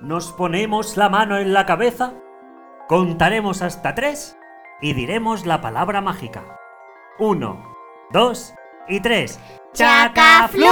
Nos ponemos la mano en la cabeza, contaremos hasta tres y diremos la palabra mágica. Uno, dos y tres. ¡Chacaflus!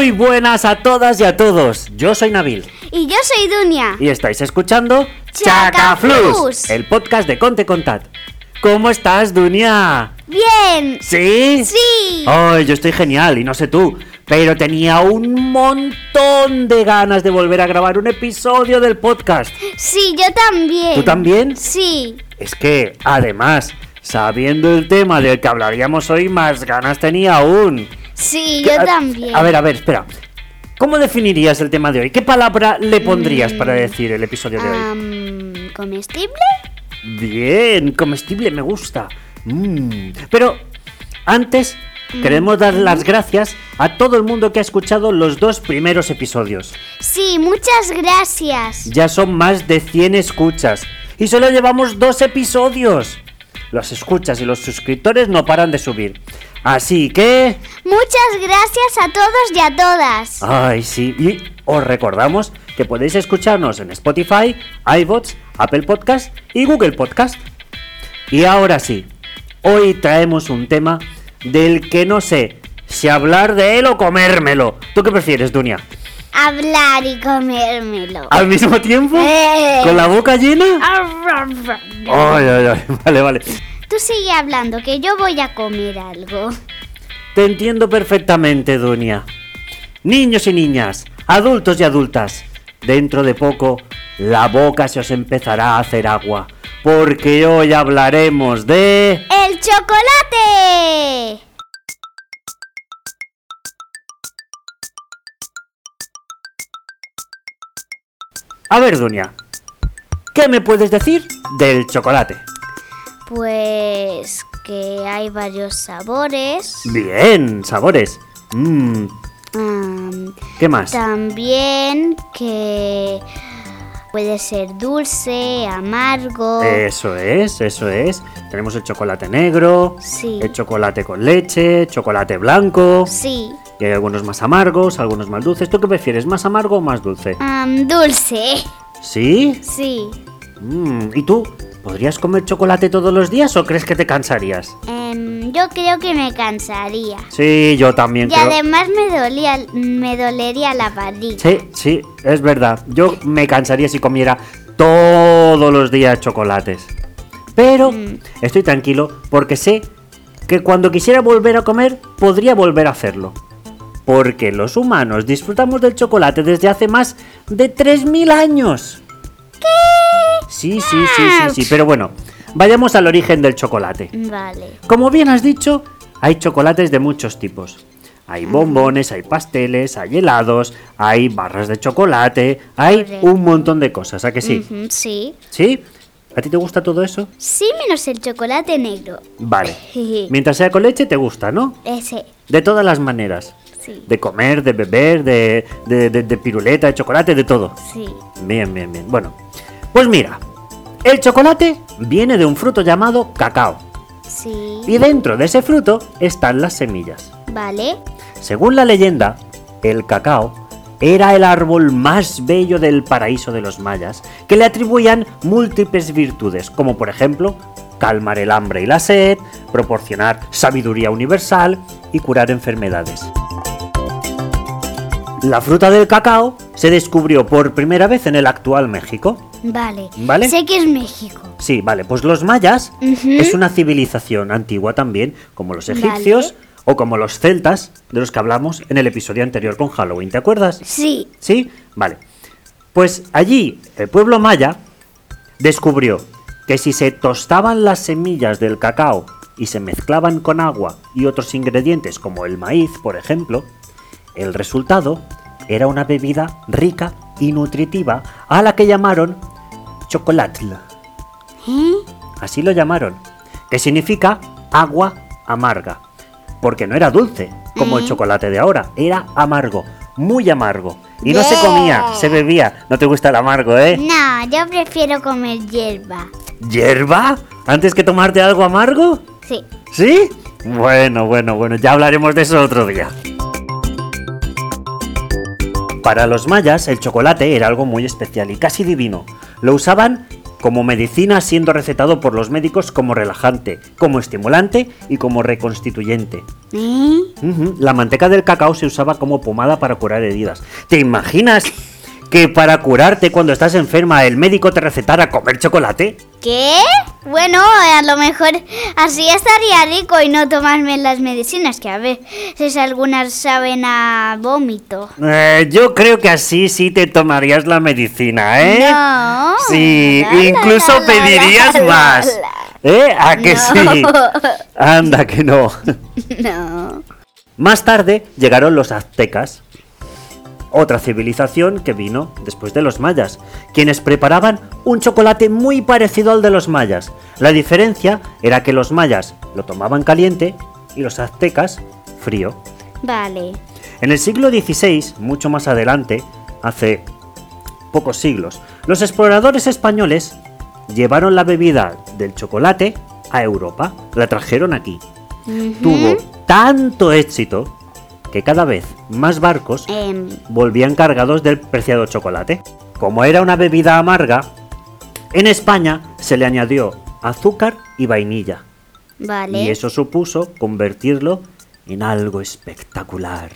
Muy buenas a todas y a todos. Yo soy Nabil Y yo soy Dunia. y estáis escuchando Chacaflus. el podcast de Conte Contat. ¿Cómo estás, Dunia? Bien. ¿Sí? Sí. Ay, yo estoy genial y no sé tú, pero tenía un montón de ganas de volver a grabar un episodio del podcast. Sí, yo también. ¿Tú también? Sí. Es que, además, sabiendo el tema del que hablaríamos hoy, más ganas tenía aún. Sí, ¿Qué- yo a- también. A ver, a ver, espera. ¿Cómo definirías el tema de hoy? ¿Qué palabra le pondrías para decir el episodio de hoy? ¿Comestible? Bien, comestible, me gusta. Mm. Pero antes queremos dar las gracias a todo el mundo que ha escuchado los dos primeros episodios. Sí, muchas gracias. Ya son más de 100 escuchas y solo llevamos dos episodios. Los escuchas y los suscriptores no paran de subir. Así que... Muchas gracias a todos y a todas. Ay, sí. Y os recordamos que podéis escucharnos en Spotify, iBots, Apple Podcast y Google Podcast. Y ahora sí, hoy traemos un tema del que no sé si hablar de él o comérmelo. ¿Tú qué prefieres, Dunia? Hablar y comérmelo. ¿Al mismo tiempo? Eh. ¿Con la boca llena? Ay, ay, ay. Vale, vale. sigue hablando, que yo voy a comer algo. Te entiendo perfectamente, Dunia. Niños y niñas, adultos y adultas, dentro de poco la boca se os empezará a hacer agua, porque hoy hablaremos de... ¡El chocolate! A ver, Dunia, ¿qué me puedes decir del chocolate? Pues que hay varios sabores. Bien, sabores. Mmm, Am, ¿qué más? también que puede ser dulce, amargo. Eso es, eso es. Tenemos el chocolate negro, Sí. el chocolate con leche, chocolate blanco. Sí. Y hay algunos más amargos, algunos más dulces. ¿Tú qué prefieres, más amargo o más dulce? Dulce. ¿Sí? Sí. Mm, ¿Y tú? ¿Podrías comer chocolate todos los días o crees que te cansarías? Em, yo creo que me cansaría. Sí, yo también Y creo. además me dolía, me dolería la barriga. Sí, sí, es verdad. Yo me cansaría si comiera todos los días chocolates. Pero Mm. estoy tranquilo porque sé que cuando quisiera volver a comer, podría volver a hacerlo. Porque los humanos disfrutamos del chocolate desde hace más de 3.000 años. ¿Qué? Sí, sí, sí, sí, sí. Pero bueno, vayamos al origen del chocolate. Vale. Como bien has dicho, hay chocolates de muchos tipos. Hay bombones, hay pasteles, hay helados, hay barras de chocolate, hay Correcto. un montón de cosas, ¿a que sí? Sí. ¿Sí? ¿A ti te gusta todo eso? Sí, menos el chocolate negro. Vale. Mientras sea con leche te gusta, ¿no? Ese. De todas las maneras. Sí. De comer, de beber, de, de, de- de piruleta, de chocolate, de todo. Sí. Bien, bien, bien. Bueno, pues mira, el chocolate viene de un fruto llamado cacao. Sí. Y dentro de ese fruto están las semillas. Vale. Según la leyenda, el cacao era el árbol más bello del paraíso de los mayas, que le atribuían múltiples virtudes, como por ejemplo calmar el hambre y la sed, proporcionar sabiduría universal y curar enfermedades. La fruta del cacao se descubrió por primera vez en el actual México. Vale. Vale. Sé que es México. Sí, vale, pues los mayas es una civilización antigua también, como los Vale. egipcios o como los celtas, de los que hablamos en el episodio anterior con Halloween, ¿te acuerdas? Sí. ¿Sí? Vale. Pues allí, el pueblo maya descubrió que si se tostaban las semillas del cacao y se mezclaban con agua y otros ingredientes como el maíz, por ejemplo, el resultado era una bebida rica y nutritiva a la que llamaron chocolatl. ¿Eh? así lo llamaron, que significa agua amarga, porque no era dulce, como el Mm. chocolate de ahora, era amargo, muy amargo. Y no se comía, se bebía. No te gusta el amargo, ¿eh? No, yo prefiero comer hierba. ¿Hierba? ¿Antes que tomarte algo amargo? Sí. ¿Sí? Bueno, bueno, bueno, ya hablaremos de eso otro día. Para los mayas, el chocolate era algo muy especial y casi divino. Lo usaban como medicina siendo recetado por los médicos como relajante, como estimulante y como reconstituyente. ¿Eh? La manteca del cacao se usaba como pomada para curar heridas. ¿Te imaginas que para curarte cuando estás enferma el médico te recetara comer chocolate? ¿Qué? Bueno, a lo mejor así estaría rico y no tomarme las medicinas, que a veces algunas saben a vómito. Eh, yo creo que así sí te tomarías la medicina, ¿eh? No. Sí, La, incluso la, la, pedirías más. ¿Eh? ¿A que No. sí? Anda que no. No. Más tarde llegaron los aztecas, otra civilización que vino después de los mayas, quienes preparaban un chocolate muy parecido al de los mayas. La diferencia era que los mayas lo tomaban caliente y los aztecas frío. Vale. En el siglo XVI, mucho más adelante, hace pocos siglos, los exploradores españoles llevaron la bebida del chocolate a Europa, la trajeron aquí. Tuvo tanto éxito que cada vez más barcos Em, volvían cargados del preciado chocolate. Como era una bebida amarga, en España se le añadió azúcar y vainilla. vale. Y eso supuso convertirlo en algo espectacular.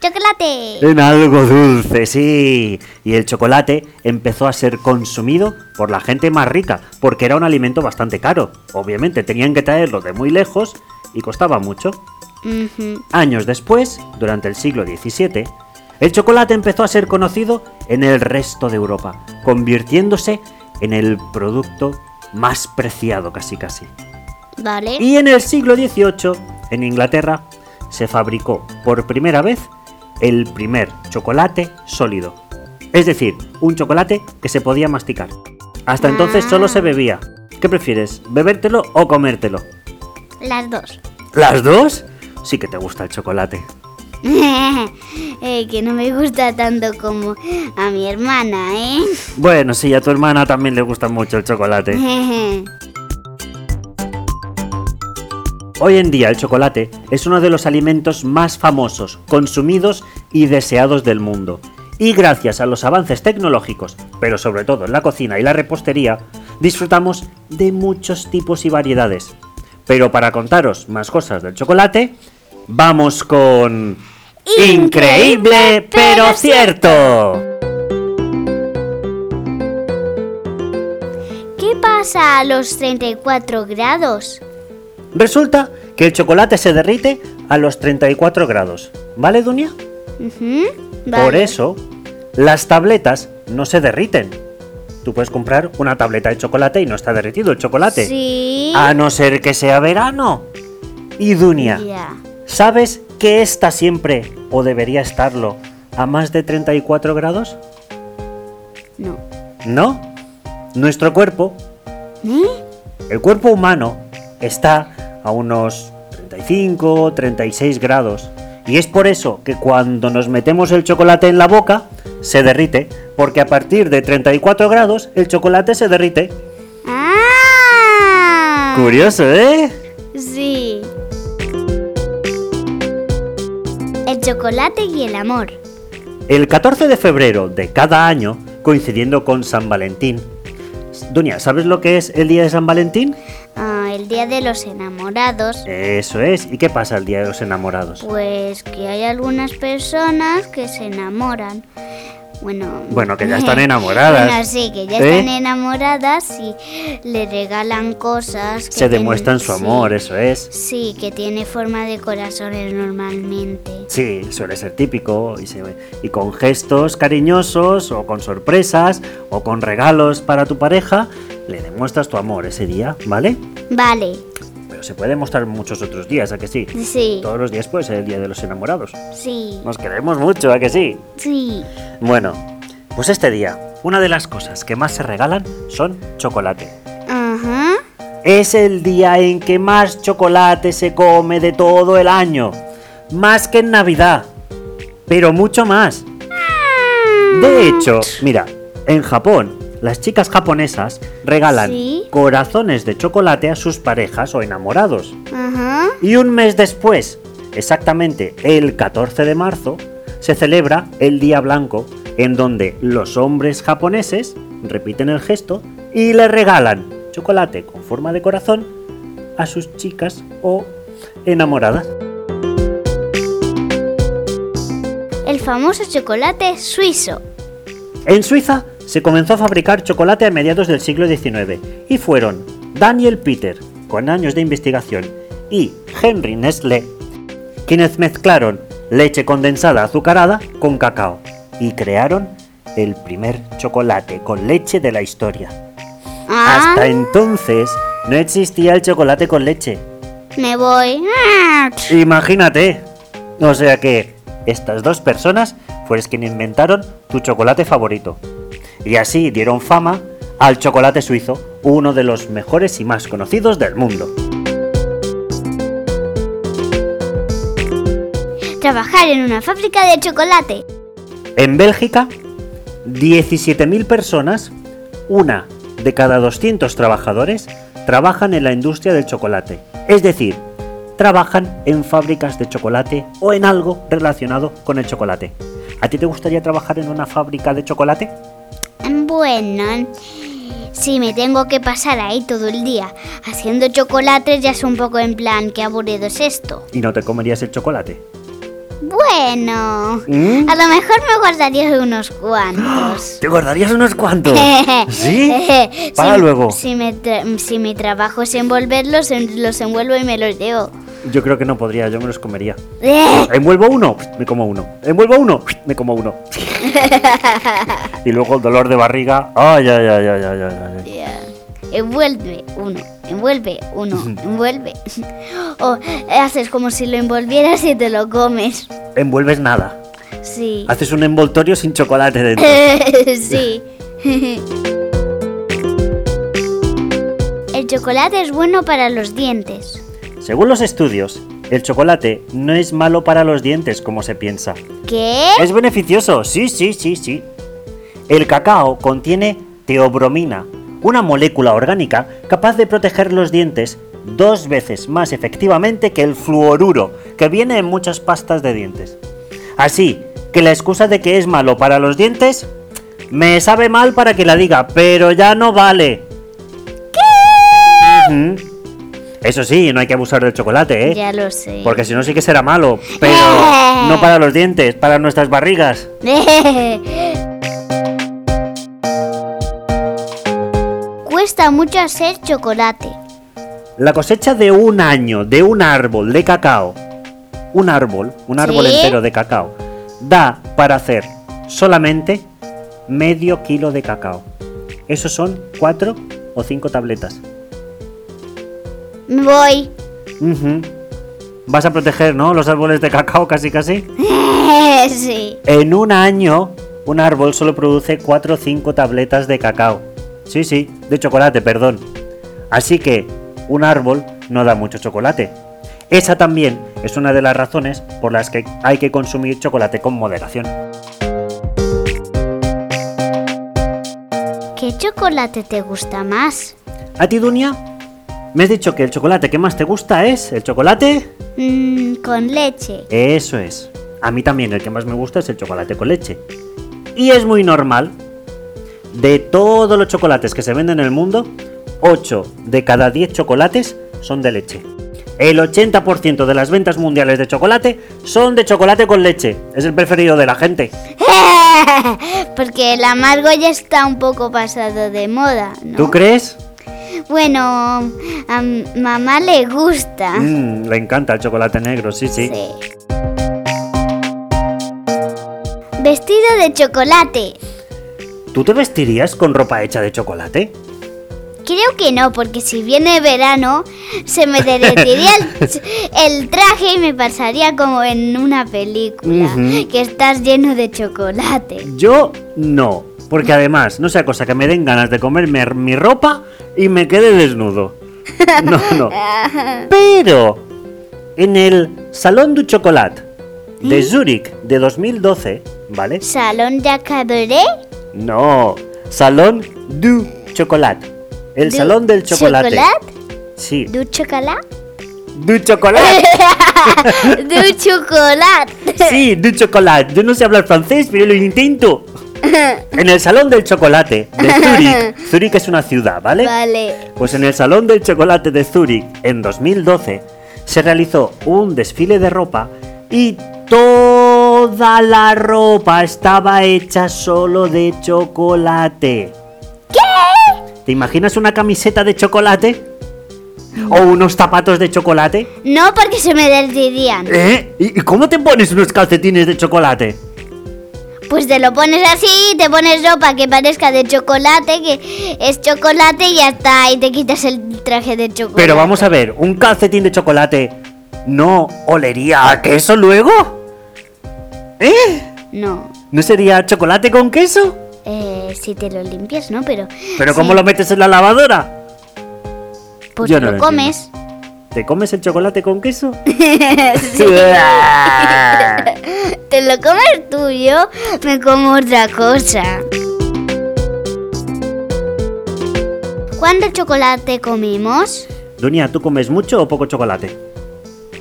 Chocolate. En algo dulce, sí. Y el chocolate empezó a ser consumido por la gente más rica, porque era un alimento bastante caro. Obviamente tenían que traerlo de muy lejos y costaba mucho. Años después, durante el siglo XVII, el chocolate empezó a ser conocido en el resto de Europa, convirtiéndose en el producto más preciado casi casi. Vale. Y en el siglo XVIII, en Inglaterra, se fabricó por primera vez el primer chocolate sólido. Es decir, un chocolate que se podía masticar. Hasta entonces solo se bebía. ¿Qué prefieres? ¿Bebértelo o comértelo? Las dos. ¿Las dos? Sí que te gusta el chocolate. Eh, que no me gusta tanto como a mi hermana, ¿eh? Bueno, sí, a tu hermana también le gusta mucho el chocolate. Hoy en día el chocolate es uno de los alimentos más famosos, consumidos y deseados del mundo. Y gracias a los avances tecnológicos, pero sobre todo en la cocina y la repostería, disfrutamos de muchos tipos y variedades. Pero para contaros más cosas del chocolate, vamos con... Increíble, pero cierto. ¿Qué pasa a los 34 grados? Resulta que el chocolate se derrite a los 34 grados. ¿Vale, Dunia? Por vale. eso, las tabletas no se derriten. Tú puedes comprar una tableta de chocolate y no está derretido el chocolate. Sí. A no ser que sea verano. Y Dunia. ¿sabes que está siempre, o debería estarlo, a más de 34 grados? No. No. Nuestro cuerpo, ¿Eh? el cuerpo humano, está a unos 35, 36 grados. Y es por eso que cuando nos metemos el chocolate en la boca, se derrite. Porque a partir de 34 grados, el chocolate se derrite. ¡Ah! Curioso, ¿eh? Sí. El chocolate y el amor. El 14 de febrero de cada año, coincidiendo con San Valentín. Dunia, ¿sabes lo que es el día de San Valentín? Ah, el día de los enamorados. Eso es. ¿Y qué pasa el día de los enamorados? Pues que hay algunas personas que se enamoran. Bueno, Bueno, que ya están enamoradas. Bueno, sí, que ya ¿Eh? están enamoradas y le regalan cosas. Que Se demuestran su sí, amor, eso es. Sí, que tiene forma de corazones normalmente. Sí, suele ser típico y, se- y con gestos cariñosos o con sorpresas o con regalos para tu pareja le demuestras tu amor ese día, ¿vale? Vale, Pero se puede mostrar muchos otros días, ¿a que sí? sí, Todos los días puede ser el día de los enamorados. sí, Nos queremos mucho, ¿a que sí? sí. Bueno, pues este día, una de las cosas que más se regalan son chocolate. Ajá. Es el día en que más chocolate se come de todo el año. Más que en Navidad. Pero mucho más. De hecho, mira, en Japón, las chicas japonesas regalan Sí. corazones de chocolate a sus parejas o enamorados. Ajá. Y un mes después, exactamente el 14 de marzo, se celebra el Día Blanco, en donde los hombres japoneses repiten el gesto y le regalan chocolate con forma de corazón a sus chicas o enamoradas. El famoso chocolate suizo. En Suiza se comenzó a fabricar chocolate a mediados del siglo XIX y fueron Daniel Peter, con años de investigación, y Henry Nestlé quienes mezclaron leche condensada azucarada con cacao y crearon el primer chocolate con leche de la historia. Ah, Hasta entonces no existía el chocolate con leche. me voy. Ah, Imagínate. O sea que estas dos personas fueron quienes inventaron tu chocolate favorito. Y así dieron fama al chocolate suizo, uno de los mejores y más conocidos del mundo. Trabajar en una fábrica de chocolate. En Bélgica, 17.000 personas, una de cada 200 trabajadores, trabajan en la industria del chocolate. Es decir, trabajan en fábricas de chocolate o en algo relacionado con el chocolate. ¿A ti te gustaría trabajar en una fábrica de chocolate? Bueno, si me tengo que pasar ahí todo el día haciendo chocolates, ya es un poco en plan, qué aburrido es esto. ¿Y no te comerías el chocolate? Bueno, ¿Mm? a lo mejor me guardaría unos cuantos. ¿Te guardarías unos cuantos? ¿Sí? Para si, luego. Si, me si mi trabajo es envolverlos, en- los envuelvo y me los llevo. Yo creo que no podría, yo me los comería. Envuelvo uno, me como uno. Envuelvo uno, me como uno. y luego el dolor de barriga. Ay, ay, ay, ay, ay, ay, ay. Ya. Envuelve uno, envuelve uno, envuelve. O haces como si lo envolvieras y te lo comes. Envuelves nada. Sí. Haces un envoltorio sin chocolate dentro. sí. El chocolate es bueno para los dientes. Según los estudios, el chocolate no es malo para los dientes como se piensa. ¿Qué? Es beneficioso, sí, sí, sí, sí. El cacao contiene teobromina, una molécula orgánica capaz de proteger los dientes dos veces más efectivamente que el fluoruro, que viene en muchas pastas de dientes. Así que la excusa de que es malo para los dientes me sabe mal para que la diga, pero ya no vale. ¿Qué? Eso sí, no hay que abusar del chocolate, ¿eh? Ya lo sé. Porque si no sí que será malo, pero no para los dientes, para nuestras barrigas. Cuesta mucho hacer chocolate. La cosecha de un año de un árbol de cacao, un árbol, un árbol ¿Sí? entero de cacao, da para hacer solamente medio kilo de cacao. Esos son cuatro o cinco tabletas. Voy. Vas a proteger, ¿no? Los árboles de cacao casi casi. sí. En un año, un árbol solo produce 4 o 5 tabletas de cacao. Sí, sí, de chocolate, perdón. Así que un árbol no da mucho chocolate. Esa también es una de las razones por las que hay que consumir chocolate con moderación. ¿Qué chocolate te gusta más? ¿A ti, Dunia? Me has dicho que el chocolate que más te gusta es el chocolate. Mm, con leche. Eso es. A mí también el que más me gusta es el chocolate con leche. Y es muy normal. De todos los chocolates que se venden en el mundo, 8 de cada 10 chocolates son de leche. El 80% de las ventas mundiales de chocolate son de chocolate con leche. Es el preferido de la gente. Porque el amargo ya está un poco pasado de moda, ¿no? ¿Tú crees? Bueno, a mamá le gusta. Mm, le encanta el chocolate negro, sí, sí. Sí. Vestido de chocolate. ¿Tú te vestirías con ropa hecha de chocolate? Creo que no, porque si viene verano se me derretiría el, el traje y me pasaría como en una película, que estás lleno de chocolate. Yo no, porque además no sea cosa que me den ganas de comerme mi ropa y me quede desnudo. No, no. Pero en el Salón du Chocolat de Zúrich de 2012, ¿vale? ¿Salón de cabaret? No, Salón du Chocolat. El Du Salón del Chocolate. ¿Chocolate? Sí, ¿Du chocolate? du Chocolat. ¡Du chocolate! Sí, du Chocolat. Yo no sé hablar francés, pero lo intento. En el Salón del Chocolate de Zúrich. Zúrich es una ciudad, ¿vale? Vale. Pues en el Salón del Chocolate de Zúrich en 2012 se realizó un desfile de ropa y toda la ropa estaba hecha solo de chocolate. ¿Qué? ¿Te imaginas una camiseta de chocolate? ¿O unos zapatos de chocolate? No, porque se me derretirían. ¿Eh? ¿Y y cómo te pones unos calcetines de chocolate? Pues te lo pones así, te pones ropa que parezca de chocolate, que es chocolate y ya está, y te quitas el traje de chocolate. Pero vamos a ver, ¿un calcetín de chocolate no olería a queso luego? ¿Eh? No. ¿No sería chocolate con queso? Eh, si te lo limpias, ¿no? Pero. ¿Pero sí, cómo lo metes en la lavadora? Pues Yo te no lo lo comes. ¿Te comes el chocolate con queso? Te lo comes tú, yo me como otra cosa. ¿Cuánto chocolate comimos? Dunia, ¿tú comes mucho o poco chocolate?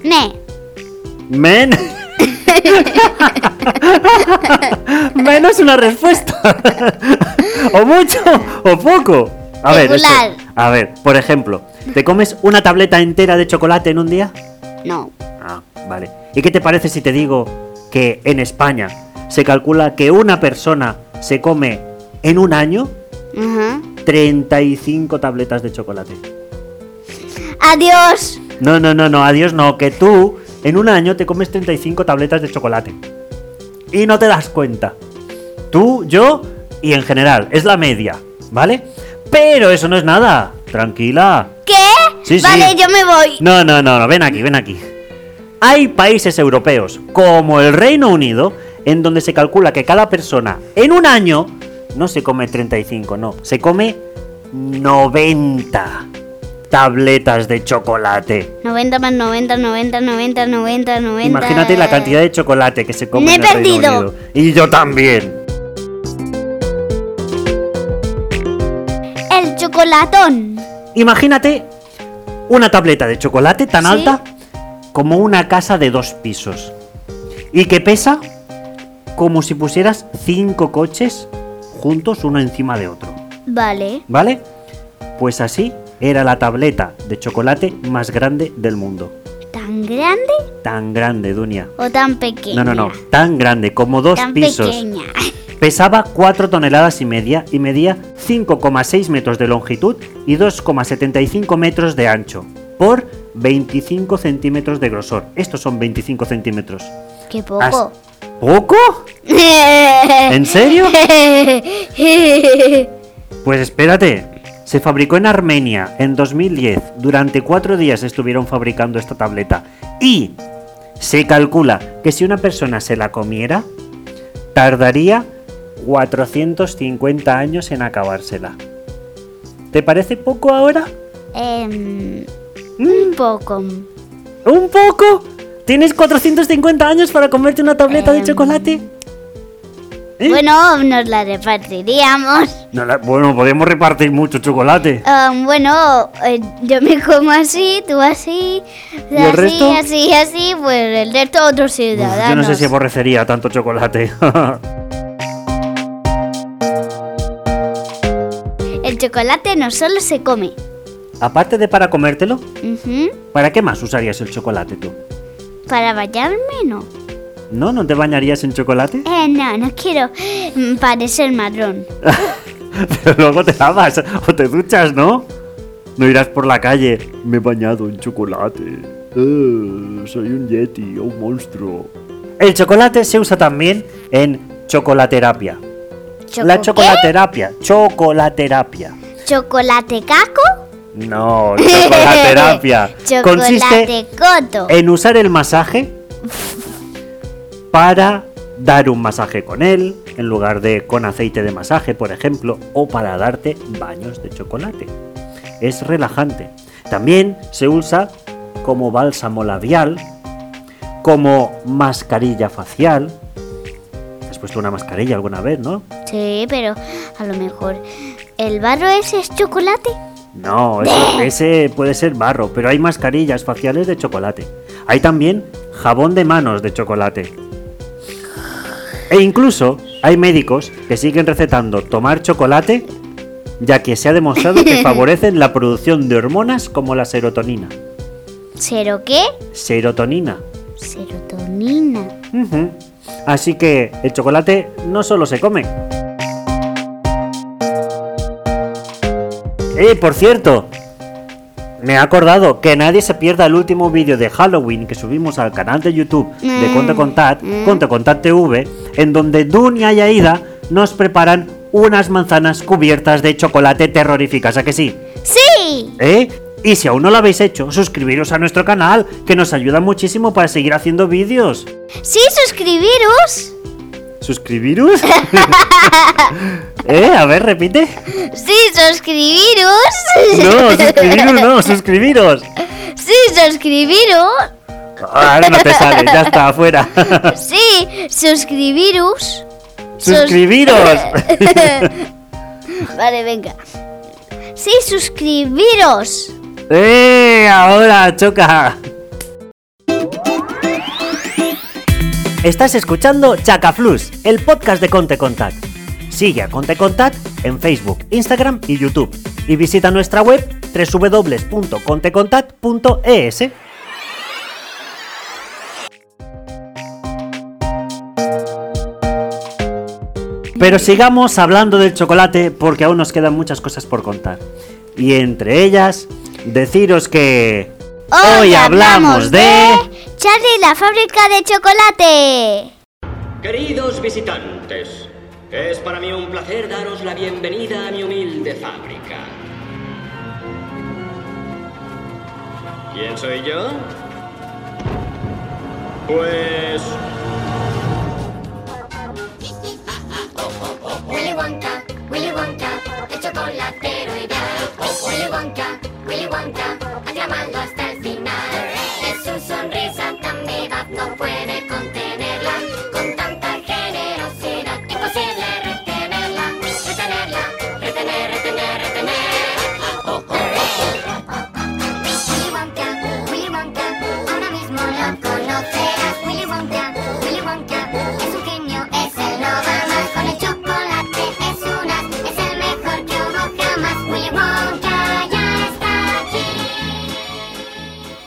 Me. Men. Menos una respuesta. o mucho o poco. A ver, esto- a ver, por ejemplo, ¿te comes una tableta entera de chocolate en un día? No. Ah, vale. ¿Y qué te parece si te digo que en España se calcula que una persona se come en un año Ajá. 35 tabletas de chocolate? Adiós. No, no, no, no, adiós, no, que tú en un año te comes 35 tabletas de chocolate. Y no te das cuenta. Tú, yo y en general, es la media, ¿vale? Pero eso no es nada. Tranquila. ¿Qué? Sí, sí. vale, yo me voy. No, no, no, no, ven aquí, ven aquí. Hay países europeos, como el Reino Unido, en donde se calcula que cada persona en un año no se come 35, no, se come 90 tabletas de chocolate. 90 más 90, 90, 90, 90, 90. Imagínate la cantidad de chocolate que se come Me he en el Reino perdido. Unido. Y yo también. El chocolatón. Imagínate una tableta de chocolate tan ¿Sí? alta como una casa de dos pisos. Y que pesa como si pusieras cinco coches juntos uno encima de otro. Vale. ¿Vale? Pues así era la tableta de chocolate más grande del mundo. ¿Tan grande Tan grande, Dunia. o tan pequeña? No, no, no. Tan grande, como dos Tan pisos. pequeña. Pesaba 4 toneladas y media y medía 5,6 metros de longitud y 2,75 metros de ancho por 25 centímetros de grosor. Estos son 25 centímetros. Qué poco. ¿Poco? ¿En serio? Pues espérate. Se fabricó en Armenia en 2010. Durante cuatro días estuvieron fabricando esta tableta. Y se calcula que si una persona se la comiera, tardaría 450 años en acabársela. ¿Te parece poco ahora? Em, Mm, un poco. ¿Un poco? ¿Tienes 450 años para comerte una tableta de Em. chocolate? ¿Eh? Bueno, nos la repartiríamos. No la- bueno, podemos repartir mucho chocolate. Em, bueno, eh, yo me como así, tú así, ¿Y el así, resto? así, así, pues el resto otros Uf, ciudadanos. yo no sé si aborrecería tanto chocolate. El chocolate no solo se come. Aparte de para comértelo, Ujú. ¿para qué más usarías el chocolate tú? Para bañarme, no. ¿No? ¿No te bañarías en chocolate? Eh, no, no quiero mm, parecer marrón. Pero luego te lavas o te duchas, ¿no? No irás por la calle. Me he bañado en chocolate. Eh, soy un yeti o un monstruo. El chocolate se usa también en chocolaterapia. ¿Choco La qué? chocolaterapia. Chocolaterapia. ¿Chocolate caco? No, chocolaterapia. Chocolate Consiste coto. en usar el masaje para dar un masaje con él, en lugar de con aceite de masaje, por ejemplo, o para darte baños de chocolate. Es relajante. También se usa como bálsamo labial, como mascarilla facial. ¿Has puesto una mascarilla alguna vez, no? Sí, pero a lo mejor el barro ese es chocolate. No, eso- ese puede ser barro, pero hay mascarillas faciales de chocolate. Hay también jabón de manos de chocolate. E incluso hay médicos que siguen recetando tomar chocolate ya que se ha demostrado que favorecen la producción de hormonas como la serotonina. ¿Cero qué? Serotonina. Serotonina. Ujú. Así que el chocolate no solo se come. Eh, por cierto, me he acordado que nadie se pierda el último vídeo de Halloween que subimos al canal de YouTube de Mm. Conte Contat, Mm. Conte Contat TV, en donde Dunia y Aida nos preparan unas manzanas cubiertas de chocolate terroríficas, ¿a que sí? ¡Sí! ¿Eh? Y si aún no lo habéis hecho, suscribiros a nuestro canal, que nos ayuda muchísimo para seguir haciendo vídeos. ¡Sí, suscribiros! ¿Suscribiros? ¿Eh? A ver, repite. ¡Sí, suscribiros! No, suscribiros no, suscribiros. ¡Sí, suscribiros! Ahora no te sale, ya está, afuera. ¡Sí, suscribiros! Suscribiros. Vale, venga. ¡Sí, suscribiros! ¡Eh! Ahora, choca. Estás escuchando Chacaflus, el podcast de Conte Contact. Sigue a Conte Contact en Facebook, Instagram y YouTube. Y visita nuestra web www.contecontact.es. Pero sigamos hablando del chocolate porque aún nos quedan muchas cosas por contar. Y entre ellas, deciros que... Hoy hablamos de... Charlie la fábrica de chocolate. Queridos visitantes, es para mí un placer daros la bienvenida a mi humilde fábrica. ¿Quién soy yo? Pues... Willy Wonka, Willy Wonka, el chocolatero ideal. Willy Wonka, Willy Wonka, aclamando hasta el final. Es su sonrisa tan vivaz, no puede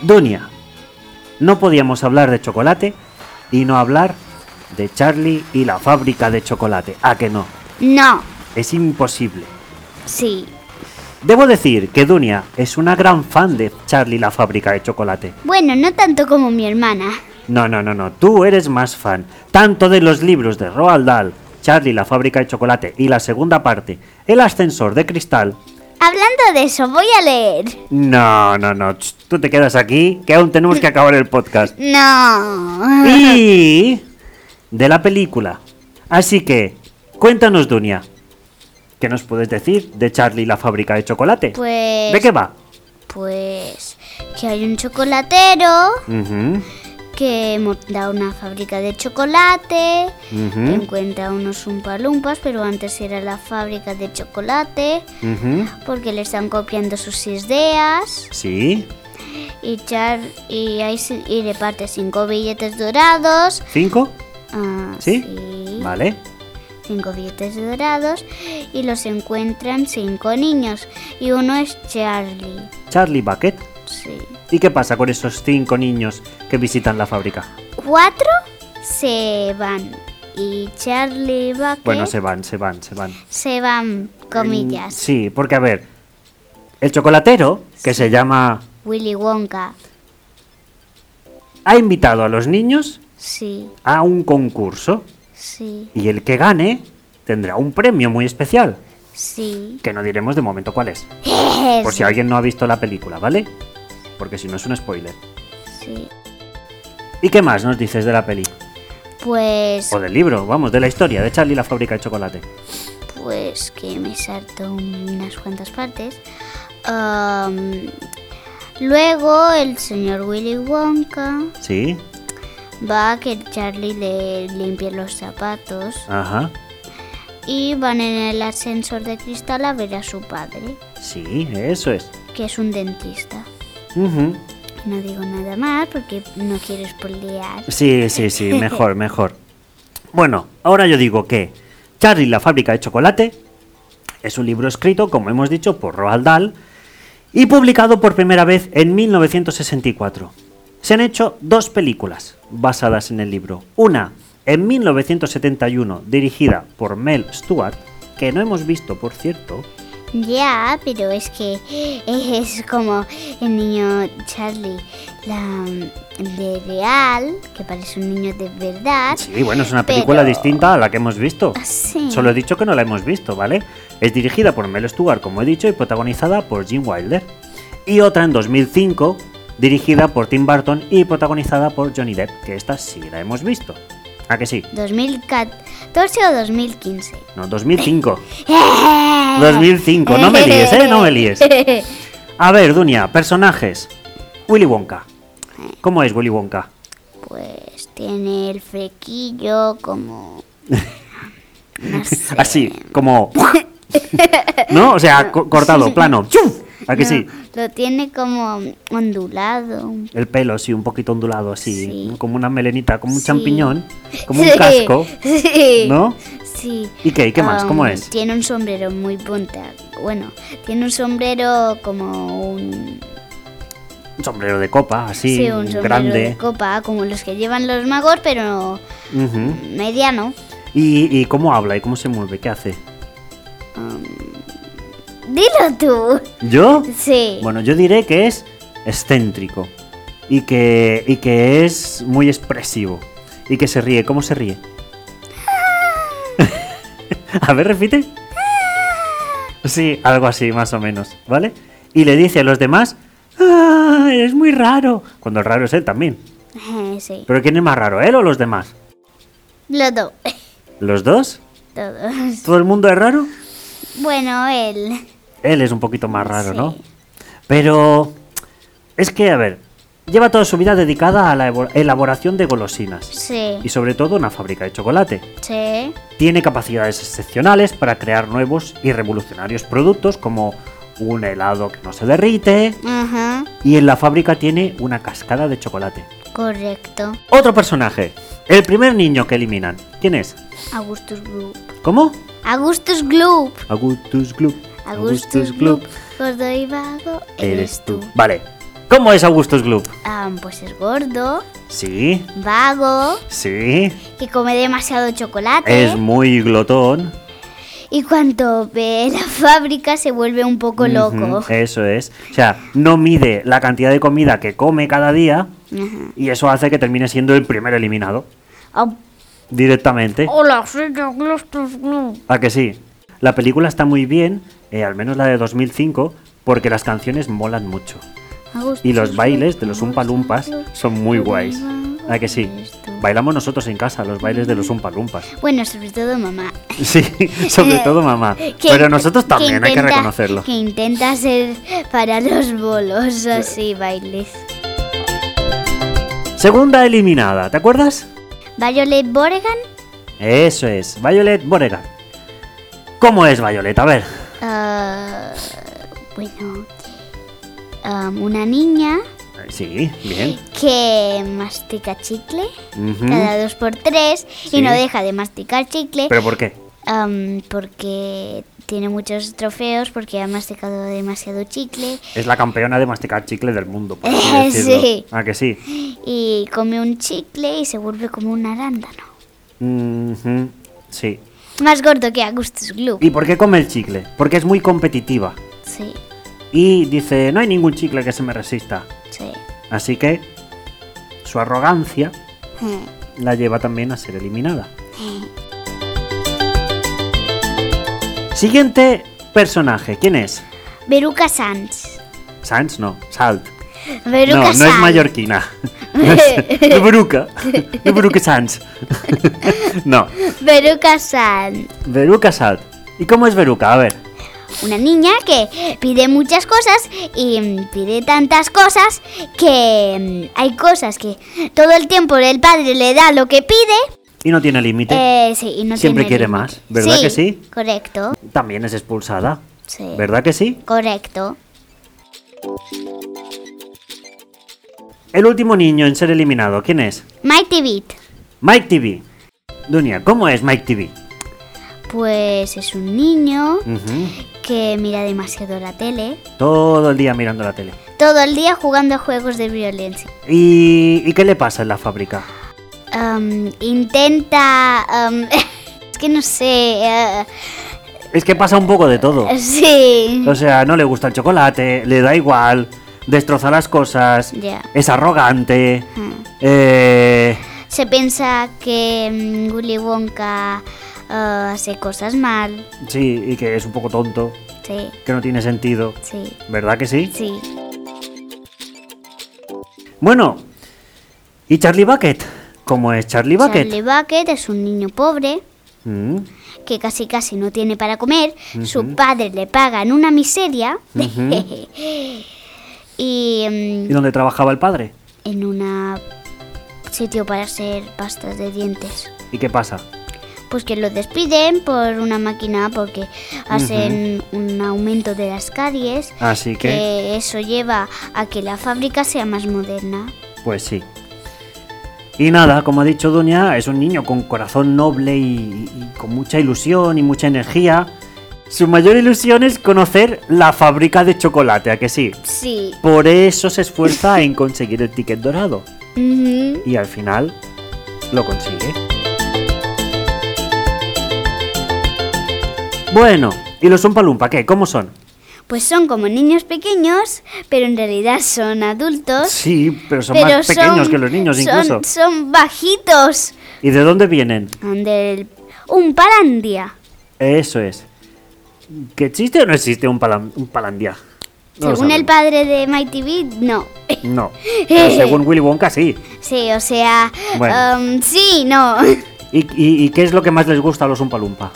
Dunia. No podíamos hablar de chocolate y no hablar de Charlie y la fábrica de chocolate. ¿A que no? No, Es imposible. sí. Debo decir que Dunia es una gran fan de Charlie y la fábrica de chocolate. Bueno, no tanto como mi hermana. No, no, no, no. Tú eres más fan. Tanto de los libros de Roald Dahl, Charlie, la fábrica de chocolate y la segunda parte, El ascensor de cristal. Hablando de eso, voy a leer. No, no, no. Tú te quedas aquí, que aún tenemos que acabar el podcast. No. Y de la película. Así que, cuéntanos, Dunia. ¿Qué nos puedes decir de Charlie, la fábrica de chocolate? Pues. ¿De qué va? Pues. Que hay un chocolatero que monta una fábrica de chocolate. Encuentra unos umpalumpas, pero antes era la fábrica de chocolate. Porque le están copiando sus ideas. Sí. Y, Char y, hay y reparte cinco billetes dorados. ¿Cinco? Ah, ¿Sí? sí. Vale. cinco billetes dorados y los encuentran cinco niños y uno es Charlie. Charlie Bucket. Sí. ¿Y qué pasa con esos cinco niños que visitan la fábrica? Cuatro se van y Charlie Bucket Bueno, se van, se van, se van. se van, comillas. Sí, porque a ver, el chocolatero, que se llama... Willy Wonka. Ha invitado a los niños Sí, a un concurso sí, y el que gane tendrá un premio muy especial, sí. que no diremos de momento cuál es, por si alguien no ha visto la película, ¿vale? Porque si no es un spoiler. Sí. ¿Y qué más nos dices de la peli? Pues, O del libro, vamos, de la historia de Charlie y la fábrica de chocolate. pues que me salto unas cuantas partes. Luego el señor Willy Wonka Sí, va a que Charlie le limpie los zapatos ajá. y van en el ascensor de cristal a ver a su padre, Sí, eso es. que es un dentista. No digo nada más porque no quiero spoilear. Sí, sí, sí, mejor, mejor. Bueno, ahora yo digo que Charlie la fábrica de chocolate es un libro escrito, como hemos dicho, por Roald Dahl y publicado por primera vez en 1964. Se han hecho dos películas basadas en el libro. Una en 1971 dirigida por Mel Stewart, que no hemos visto, por cierto. Ya, pero es que es como el niño Charlie, la de real, que parece un niño de verdad. Sí, bueno, es una película pero- distinta a la que hemos visto. Sí. Solo he dicho que no la hemos visto, ¿vale? Es dirigida por Mel Stewart, como he dicho, y protagonizada por Jim Wilder. Y otra en 2005, dirigida por Tim Burton y protagonizada por Johnny Depp, que esta sí la hemos visto. ¿A que sí? 2014 o 2015. No, 2005. 2005, no me líes, ¿eh? No me líes. A ver, Dunia, personajes. Willy Wonka. ¿Cómo es Willy Wonka? Pues tiene el frequillo como... No sé. Así, como... ¿No? O sea, co- cortado, plano. ¡Chum! ¿A que No, sí? Lo tiene como ondulado. El pelo, sí, un poquito ondulado, así, Sí. como una melenita, como un Sí. champiñón, como un casco. ¿no? Sí. ¿Y qué? ¿Y qué más? Um, ¿Cómo es? Tiene un sombrero muy punta. Bueno, tiene un sombrero como un... Un sombrero de copa, así, sí, un sombrero grande. de copa, como los que llevan los magos, pero Ujú. mediano. ¿Y, y cómo habla y cómo se mueve? ¿Qué hace? Dilo tú. ¿Yo? Sí. Bueno, yo diré que es excéntrico y que, y que es muy expresivo y que se ríe. ¿Cómo se ríe? A ver, repite. Sí, algo así, más o menos, ¿vale? Y le dice a los demás, ¡Ah, eres muy raro! Cuando el raro es él también. Eh, sí. ¿Pero quién es más raro, él o los demás? Los dos. ¿Los dos? Todos. ¿Todo el mundo es raro? Bueno, él. Él es un poquito más raro, Sí. ¿no? Pero es que, a ver, lleva toda su vida dedicada a la elaboración de golosinas Sí. y sobre todo una fábrica de chocolate. Sí. Tiene capacidades excepcionales para crear nuevos y revolucionarios productos como un helado que no se derrite Ajá. y en la fábrica tiene una cascada de chocolate. Correcto. Otro personaje, el primer niño que eliminan. ¿Quién es? Augustus Gloop. ¿Cómo? Augustus Gloop. Augustus Gloop. Augustus Gloop. Gordo y vago. Eres tú. Vale. ¿Cómo es Augustus Gloop? Ah, pues es gordo, Sí, vago, sí. que come demasiado chocolate. Es muy glotón. Y cuando ve la fábrica se vuelve un poco loco. Eso es. O sea, no mide la cantidad de comida que come cada día y eso hace que termine siendo el primer eliminado Ah, directamente. Hola, soy Augustus Gloop. ¿A que sí? La película está muy bien, eh, al menos la de 2005, porque las canciones molan mucho. Y los bailes de los Umpalumpas son muy guays. ¿A que sí? Bailamos nosotros en casa los bailes de los Umpalumpas. Bueno, sobre todo mamá. Sí, sobre todo mamá. Pero nosotros también, hay que reconocerlo. Que intenta hacer para los bolos así bailes. Segunda eliminada, ¿te acuerdas? Violet Boregan, Eso es, Violet Beauregard. ¿Cómo es Violet? A ver. Ah, bueno, ah, una niña Sí, bien. que mastica chicle cada dos por tres Sí. y no deja de masticar chicle ¿Pero por qué? am, porque tiene muchos trofeos porque ha masticado demasiado chicle Es la campeona de masticar chicle del mundo, por así decirlo. sí. ¿A que sí? y come un chicle y se vuelve como un arándano. Ujú, Sí. Más gordo que Augustus Gloop. ¿Y por qué come el chicle? Porque es muy competitiva. Sí, Y dice, no hay ningún chicle que se me resista. sí. Así que su arrogancia Eh, la lleva también a ser eliminada. Siguiente personaje, ¿quién es? Veruca Sanz. Sans, no, Salt. Veruca no, no es Sanz. mallorquina. Es Veruca. Es Veruca Sans. no, Veruca Sanz. Veruca Salt. ¿Y cómo es Veruca? A ver. una niña que pide muchas cosas y mm, pide tantas cosas que mm, hay cosas que todo el tiempo el padre le da lo que pide. Y no tiene límite. eh, sí, y no Siempre tiene quiere más, ¿verdad que sí? Correcto, También es expulsada. sí. ¿Verdad que sí? Correcto. El último niño en ser eliminado, ¿quién es? Mighty Beat. Mike TV. Dunia, ¿cómo es Mike TV? Pues es un niño que mira demasiado la tele. Todo el día mirando la tele. Todo el día jugando a juegos de violencia. ¿Y, y qué le pasa en la fábrica? Intenta... es que no sé... eh, Es que pasa un poco de todo. sí. O sea, no le gusta el chocolate, le da igual, destroza las cosas, es arrogante, Mm. eh, Se piensa que mm, Willy Wonka ah, hace cosas mal. sí, y que es un poco tonto, Sí, que no tiene sentido. sí, ¿Verdad que sí? sí. Bueno, ¿y Charlie Bucket? ¿Cómo es Charlie Bucket? Charlie Bucket es un niño pobre Mm, que casi casi no tiene para comer. Su padre le paga en una miseria. mm, ¿Y dónde trabajaba el padre? en un sitio para hacer pastas de dientes. ¿Y qué pasa? Pues que lo despiden por una máquina porque hacen un aumento de las caries. Así que, que eso lleva a que la fábrica sea más moderna. pues sí. Y nada, como ha dicho Dunia, es un niño con corazón noble y, y con mucha ilusión y mucha energía. Su mayor ilusión es conocer la fábrica de chocolate, ¿a que sí? Sí. Por eso se esfuerza en conseguir el ticket dorado. Y al final lo consigue. Bueno, ¿y los Umpalumpa qué? ¿Cómo son? Pues son como niños pequeños, pero en realidad son adultos. Sí, pero son pero más pequeños son- que los niños son- incluso. Son bajitos. ¿Y de dónde vienen? Del un palandia. Eso es. ¿Que existe o no existe un, palan- un palandia? No Según el padre de Mighty Beat, no. No. Pero según Willy Wonka sí. Sí, o sea, Bueno. um, sí, no. ¿Y, y- y qué es lo que más les gusta a los Umpalumpa?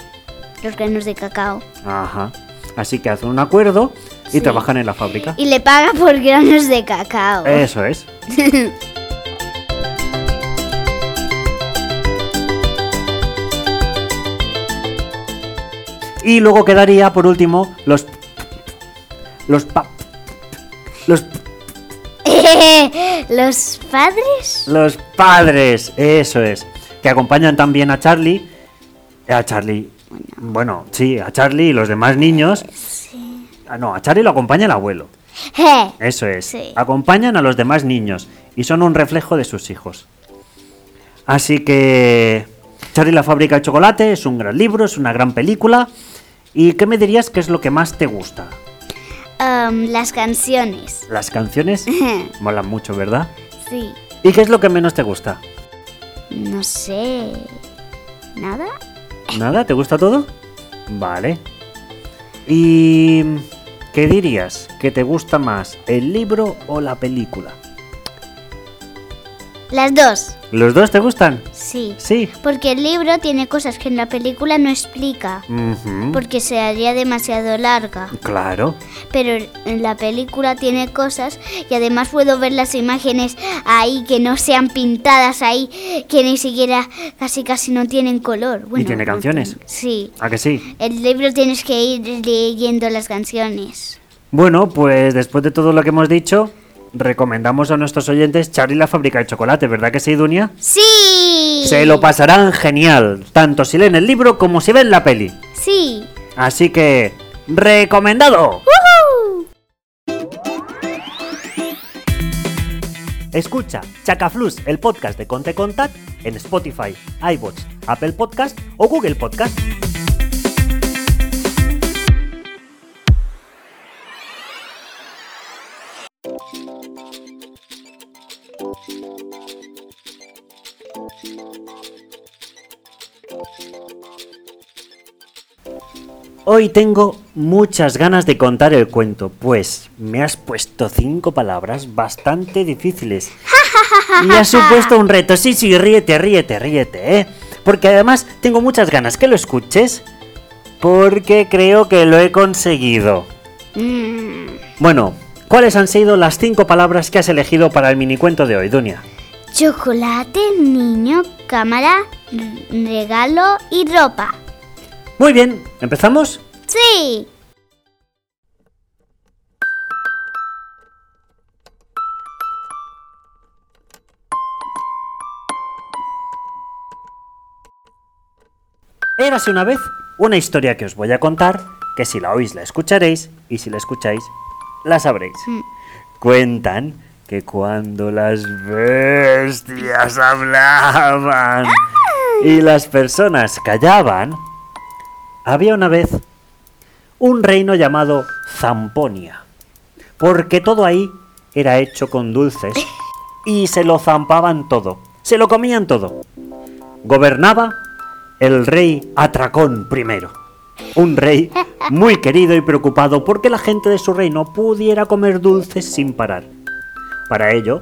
Los granos de cacao. Ajá. Así que hacen un acuerdo y Sí. trabajan en la fábrica. Y le paga por granos de cacao. Eso es. y luego quedaría por último los los pa- los Los padres. los padres, eso es, que acompañan también a Charlie, a Charlie, bueno, sí, a Charlie y los demás niños. Ah, no, a Charlie lo acompaña el abuelo. Eso es. Sí. Acompañan a los demás niños y son un reflejo de sus hijos. Así que Charlie la fábrica de chocolate es un gran libro, es una gran película. ¿Y qué me dirías que es lo que más te gusta? Um, las canciones. Las canciones molan mucho, ¿verdad? Sí. ¿Y qué es lo que menos te gusta? No sé. ¿Nada? ¿Nada? ¿Te gusta todo? Vale. ¿Y qué dirías? ¿Que te gusta más el libro o la película? Las dos. ¿Los dos te gustan? Sí. Sí. Porque el libro tiene cosas que en la película no explica. Porque se haría demasiado larga. Claro. Pero en la película tiene cosas y además puedo ver las imágenes ahí que no sean pintadas ahí, que ni siquiera casi casi no tienen color. Bueno, tiene canciones? Sí. ¿A que sí? El libro tienes que ir leyendo las canciones. Bueno, pues después de todo lo que hemos dicho, recomendamos a nuestros oyentes Charlie la fábrica de chocolate, ¿verdad que sí, Dunia? ¡Sí! Se lo pasarán genial, tanto si leen el libro como si ven la peli. Sí. Así que, recomendado. Escucha Chacaflus, el podcast de Conte Contact en Spotify, iBots, Apple Podcast o Google Podcast. Hoy tengo muchas ganas de contar el cuento, pues me has puesto cinco palabras bastante difíciles. Y has supuesto un reto. Sí, sí, ríete, ríete, ríete, ¿eh? Porque además tengo muchas ganas que lo escuches porque creo que lo he conseguido. Mm, Bueno, ¿cuáles han sido las cinco palabras que has elegido para el minicuento de hoy, Dunia? chocolate, niño, cámara, regalo y ropa. Muy bien, ¿empezamos? Sí. Érase una vez una historia que os voy a contar, que si la oís la escucharéis y si la escucháis la sabréis. Mm. Cuentan que cuando las bestias hablaban y las personas callaban, había una vez un reino llamado Zamponia, porque todo ahí era hecho con dulces y se lo zampaban todo, se lo comían todo. Gobernaba el rey Atracón I, un rey muy querido y preocupado porque la gente de su reino pudiera comer dulces sin parar. Para ello,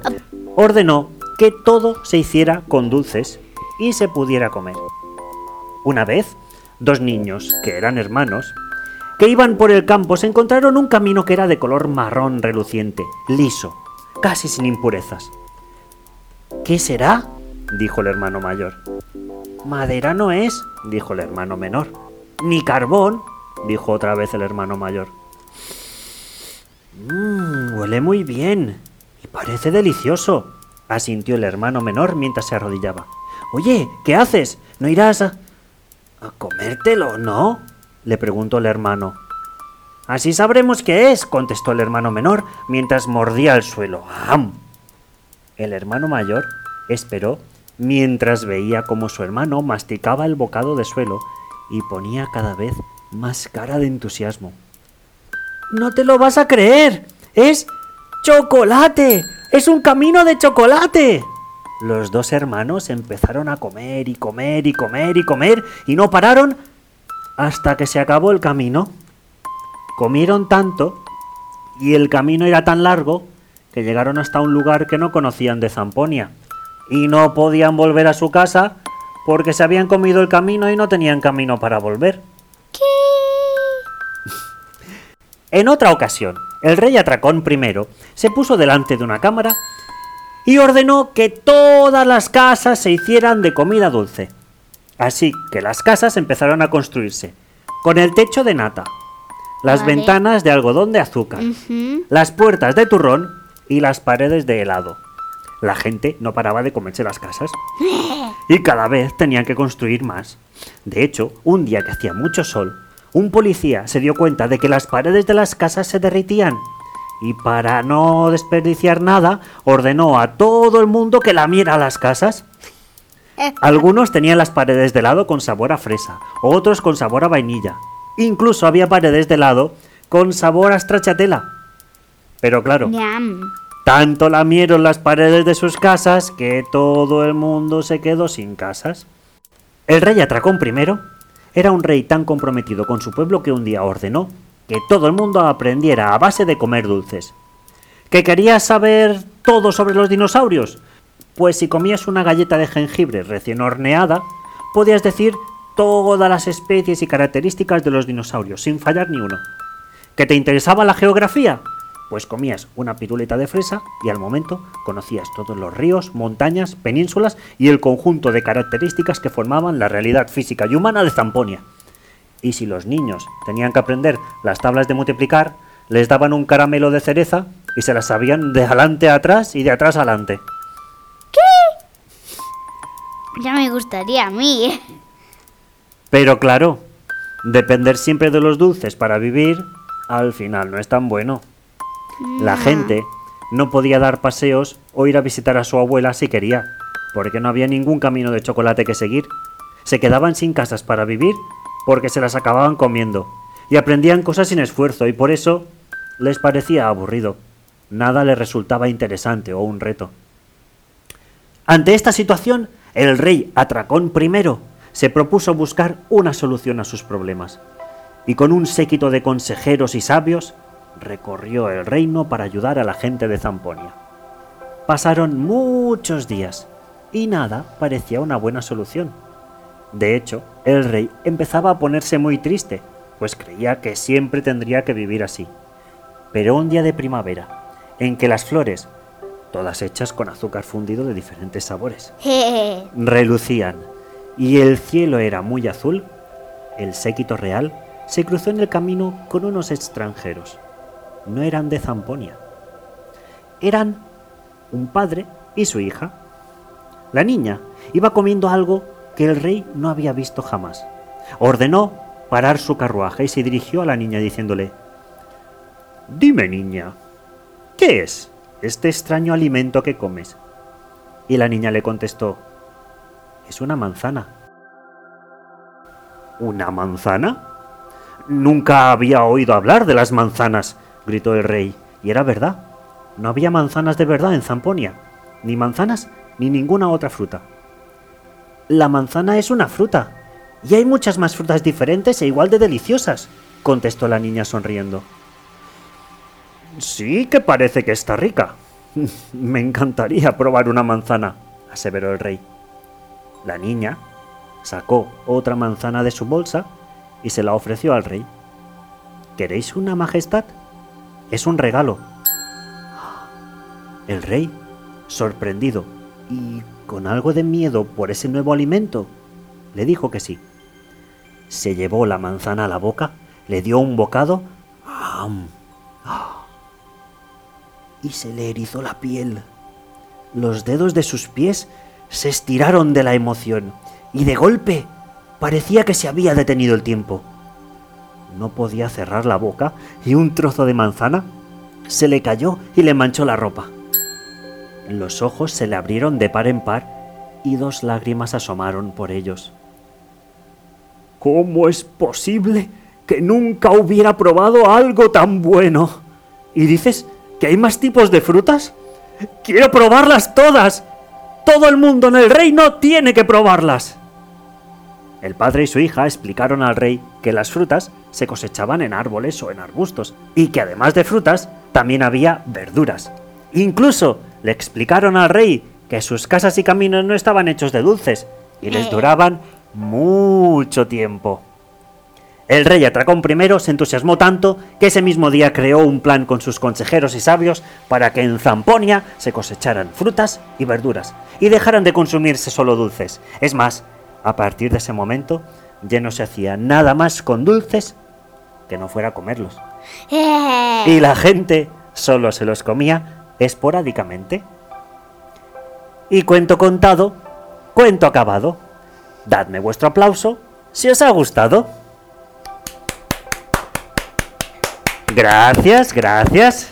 ordenó que todo se hiciera con dulces y se pudiera comer. Una vez, dos niños, que eran hermanos, que iban por el campo, se encontraron un camino que era de color marrón reluciente, liso, casi sin impurezas. ¿Qué será? dijo el hermano mayor. Madera no es, dijo el hermano menor. Ni carbón, dijo otra vez el hermano mayor. Mmm, huele muy bien y parece delicioso, asintió el hermano menor mientras se arrodillaba. Oye, ¿qué haces? ¿No irás a... a comértelo, no? Le preguntó el hermano. Así sabremos qué es, contestó el hermano menor mientras mordía el suelo. ¡Am! El hermano mayor esperó mientras veía cómo su hermano masticaba el bocado de suelo y ponía cada vez más cara de entusiasmo. No te lo vas a creer. Es chocolate. Es un camino de chocolate. Los dos hermanos empezaron a comer y comer y comer y comer y no pararon hasta que se acabó el camino. Comieron tanto y el camino era tan largo que llegaron hasta un lugar que no conocían de Zamponia y no podían volver a su casa porque se habían comido el camino y no tenían camino para volver. En otra ocasión, el rey Atracón I se puso delante de una cámara y ordenó que todas las casas se hicieran de comida dulce. Así que las casas empezaron a construirse, con el techo de nata, las Vale. ventanas de algodón de azúcar, las puertas de turrón y las paredes de helado. La gente no paraba de comerse las casas. Y cada vez tenían que construir más. De hecho, un día que hacía mucho sol, un policía se dio cuenta de que las paredes de las casas se derritían. Y para no desperdiciar nada, ordenó a todo el mundo que lamiera las casas. Algunos tenían las paredes de helado con sabor a fresa, otros con sabor a vainilla. Incluso había paredes de helado con sabor a stracciatella. Pero claro, tanto lamieron las paredes de sus casas que todo el mundo se quedó sin casas. El rey Atracón I era un rey tan comprometido con su pueblo que un día ordenó que todo el mundo aprendiera a base de comer dulces. ¿Que querías saber todo sobre los dinosaurios? Pues si comías una galleta de jengibre recién horneada, podías decir todas las especies y características de los dinosaurios, sin fallar ni uno. ¿Que te interesaba la geografía? Pues comías una piruleta de fresa y al momento conocías todos los ríos, montañas, penínsulas y el conjunto de características que formaban la realidad física y humana de Zamponia. Y si los niños tenían que aprender las tablas de multiplicar, les daban un caramelo de cereza y se las sabían de adelante a atrás y de atrás a adelante. Ya me gustaría a mí. ¿eh? Pero claro, depender siempre de los dulces para vivir, al final no es tan bueno. La gente no podía dar paseos o ir a visitar a su abuela si quería, porque no había ningún camino de chocolate que seguir. Se quedaban sin casas para vivir porque se las acababan comiendo y aprendían cosas sin esfuerzo y por eso les parecía aburrido. Nada les resultaba interesante o un reto. Ante esta situación, el rey Atracón I se propuso buscar una solución a sus problemas, y con un séquito de consejeros y sabios recorrió el reino para ayudar a la gente de Zamponia. Pasaron muchos días y nada parecía una buena solución. De hecho, el rey empezaba a ponerse muy triste, pues creía que siempre tendría que vivir así. Pero un día de primavera, en que las flores, todas hechas con azúcar fundido de diferentes sabores, relucían y el cielo era muy azul, el séquito real se cruzó en el camino con unos extranjeros. No eran de Zamponia. Eran un padre y su hija. La niña iba comiendo algo que el rey no había visto jamás. Ordenó parar su carruaje y se dirigió a la niña diciéndole, Dime niña, ¿qué es este extraño alimento que comes? Y la niña le contestó, es una manzana. ¿Una manzana? Nunca había oído hablar de las manzanas, gritó el rey. Y era verdad. No había manzanas de verdad en Zamponia. Ni manzanas ni ninguna otra fruta. La manzana es una fruta. Y hay muchas más frutas diferentes e igual de deliciosas, contestó la niña sonriendo. Sí que parece que está rica. Me encantaría probar una manzana, aseveró el rey. La niña sacó otra manzana de su bolsa y se la ofreció al rey. ¿Queréis una majestad? Es un regalo. El rey, sorprendido y con algo de miedo por ese nuevo alimento, le dijo que sí. Se llevó la manzana a la boca, le dio un bocado. ¡ah! Y se le erizó la piel. Los dedos de sus pies se estiraron de la emoción y de golpe parecía que se había detenido el tiempo. No podía cerrar la boca y un trozo de manzana se le cayó y le manchó la ropa. Los ojos se le abrieron de par en par y dos lágrimas asomaron por ellos. ¿Cómo es posible que nunca hubiera probado algo tan bueno? ¿Y dices que hay más tipos de frutas? ¡Quiero probarlas todas! Todo el mundo en el reino tiene que probarlas. El padre y su hija explicaron al rey que las frutas se cosechaban en árboles o en arbustos, y que además de frutas también había verduras. Incluso le explicaron al rey que sus casas y caminos no estaban hechos de dulces, y les duraban mucho tiempo. El rey Atracón I se entusiasmó tanto que ese mismo día creó un plan con sus consejeros y sabios para que en Zamponia se cosecharan frutas y verduras y dejaran de consumirse solo dulces. Es más, a partir de ese momento ya no se hacía nada más con dulces que no fuera comerlos. Jeje. Y la gente solo se los comía esporádicamente. Y cuento contado, cuento acabado. Dadme vuestro aplauso si os ha gustado. Gracias, gracias.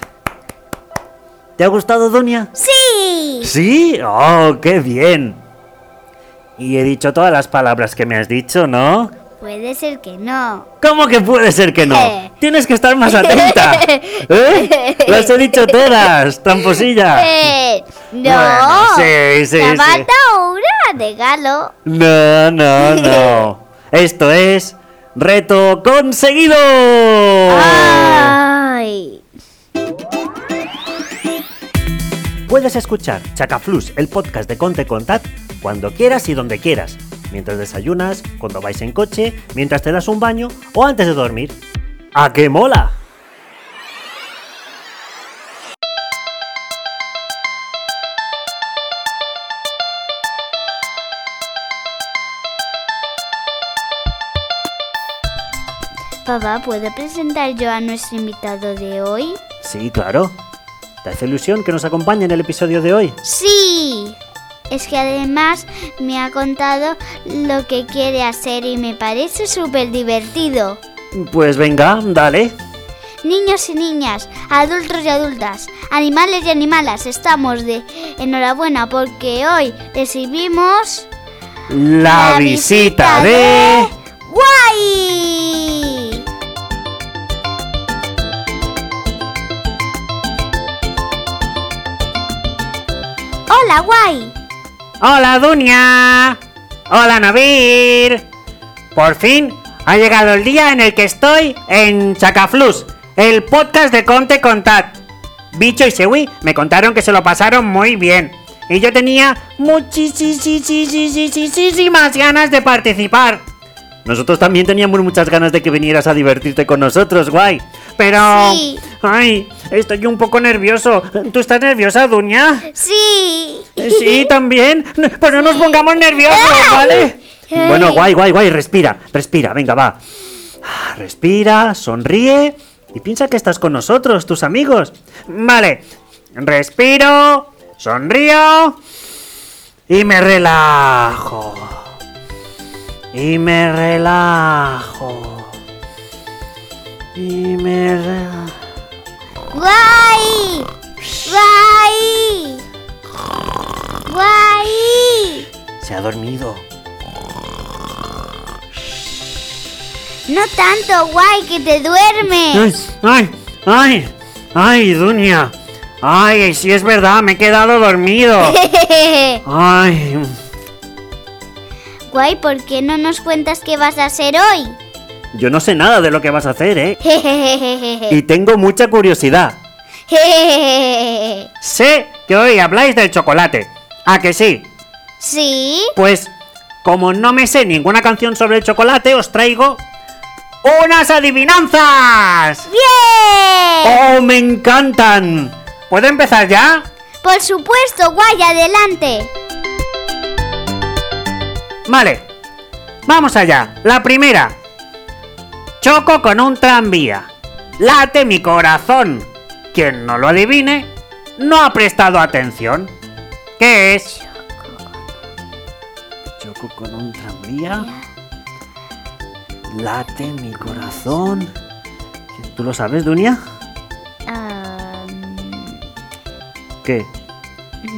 ¿Te ha gustado, Doña? Sí. Sí, oh, qué bien. Y he dicho todas las palabras que me has dicho, ¿no? Puede ser que no. ¿Cómo que puede ser que no? Eh. Tienes que estar más atenta. ¿Eh? Las he dicho todas, tramposilla. Eh, no. Bueno, sí, sí, falta una, regalo. No, no, no. Esto es reto conseguido. Ay. Puedes escuchar Chacaflus, el podcast de Conte Contat, cuando quieras y donde quieras. Mientras desayunas, cuando vais en coche, mientras te das un baño o antes de dormir. ¡A qué mola! Papá, ¿puedo presentar yo a nuestro invitado de hoy? Sí, claro. ¿Te hace ilusión que nos acompañe en el episodio de hoy? Sí. Es que además me ha contado lo que quiere hacer y me parece súper divertido. Pues venga, dale. Niños y niñas, adultos y adultas, animales y animalas, estamos de enhorabuena porque hoy recibimos La, visita de... Guay. Hola, Guay. Hola Dunia. Hola Navir. Por fin ha llegado el día en el que estoy en Chacaflus, el podcast de Conte Contat. Bicho y Sewi me contaron que se lo pasaron muy bien y yo tenía muchísimas ganas de participar. Nosotros también teníamos muchas ganas de que vinieras a divertirte con nosotros, guay. Pero... Sí. Ay, estoy un poco nervioso. ¿Tú estás nerviosa, Duña? Sí. Sí, también. Pues no nos pongamos nerviosos, ¿vale? Ay. Bueno, guay, guay, guay. Respira, respira. Venga, va. Respira, sonríe y piensa que estás con nosotros, tus amigos. Vale. Respiro, sonrío y me relajo. Y me relajo. Y me relajo. ¡Guay! ¡Guay! ¡Guay! Se ha dormido. No tanto, guay, que te duermes. ay, ay, ay, Dunia. Ay, sí es verdad, me he quedado dormido. Ay, guay, ¿por qué no nos cuentas qué vas a hacer hoy? Yo no sé nada de lo que vas a hacer, ¿eh? Y tengo mucha curiosidad. Sé que hoy habláis del chocolate. ¿A que sí? ¿Sí? Pues, como no me sé ninguna canción sobre el chocolate, os traigo unas adivinanzas. ¡Bien! ¡Oh, me encantan! ¿Puedo empezar ya? Por supuesto, guay, adelante. Vale, vamos allá. La primera. Choco con un tranvía. Late mi corazón. Quien no lo adivine, no ha prestado atención. ¿Qué es? Choco con un tranvía. Late mi corazón. ¿Tú lo sabes, Dunia? ¿Qué?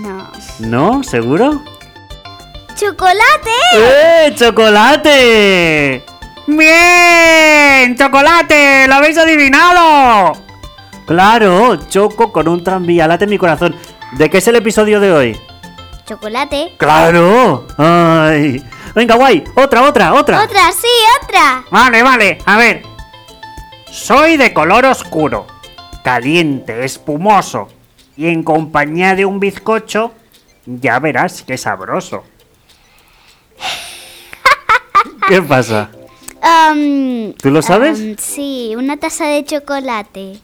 no. ¿No? ¿Seguro? ¡Chocolate! ¡Eh! ¡Chocolate! ¡Bien! ¡Chocolate! ¡Lo habéis adivinado! Claro, choco con un tranvía, late mi corazón. ¿De qué es el episodio de hoy? ¿Chocolate? ¡Claro! ¡Ay! Venga, guay, otra, otra, otra. Otra, sí, otra. Vale, vale, a ver. Soy de color oscuro, caliente, espumoso y en compañía de un bizcocho, ya verás qué sabroso. ¿Qué pasa? Am, ¿Tú lo sabes? sí, una taza de chocolate.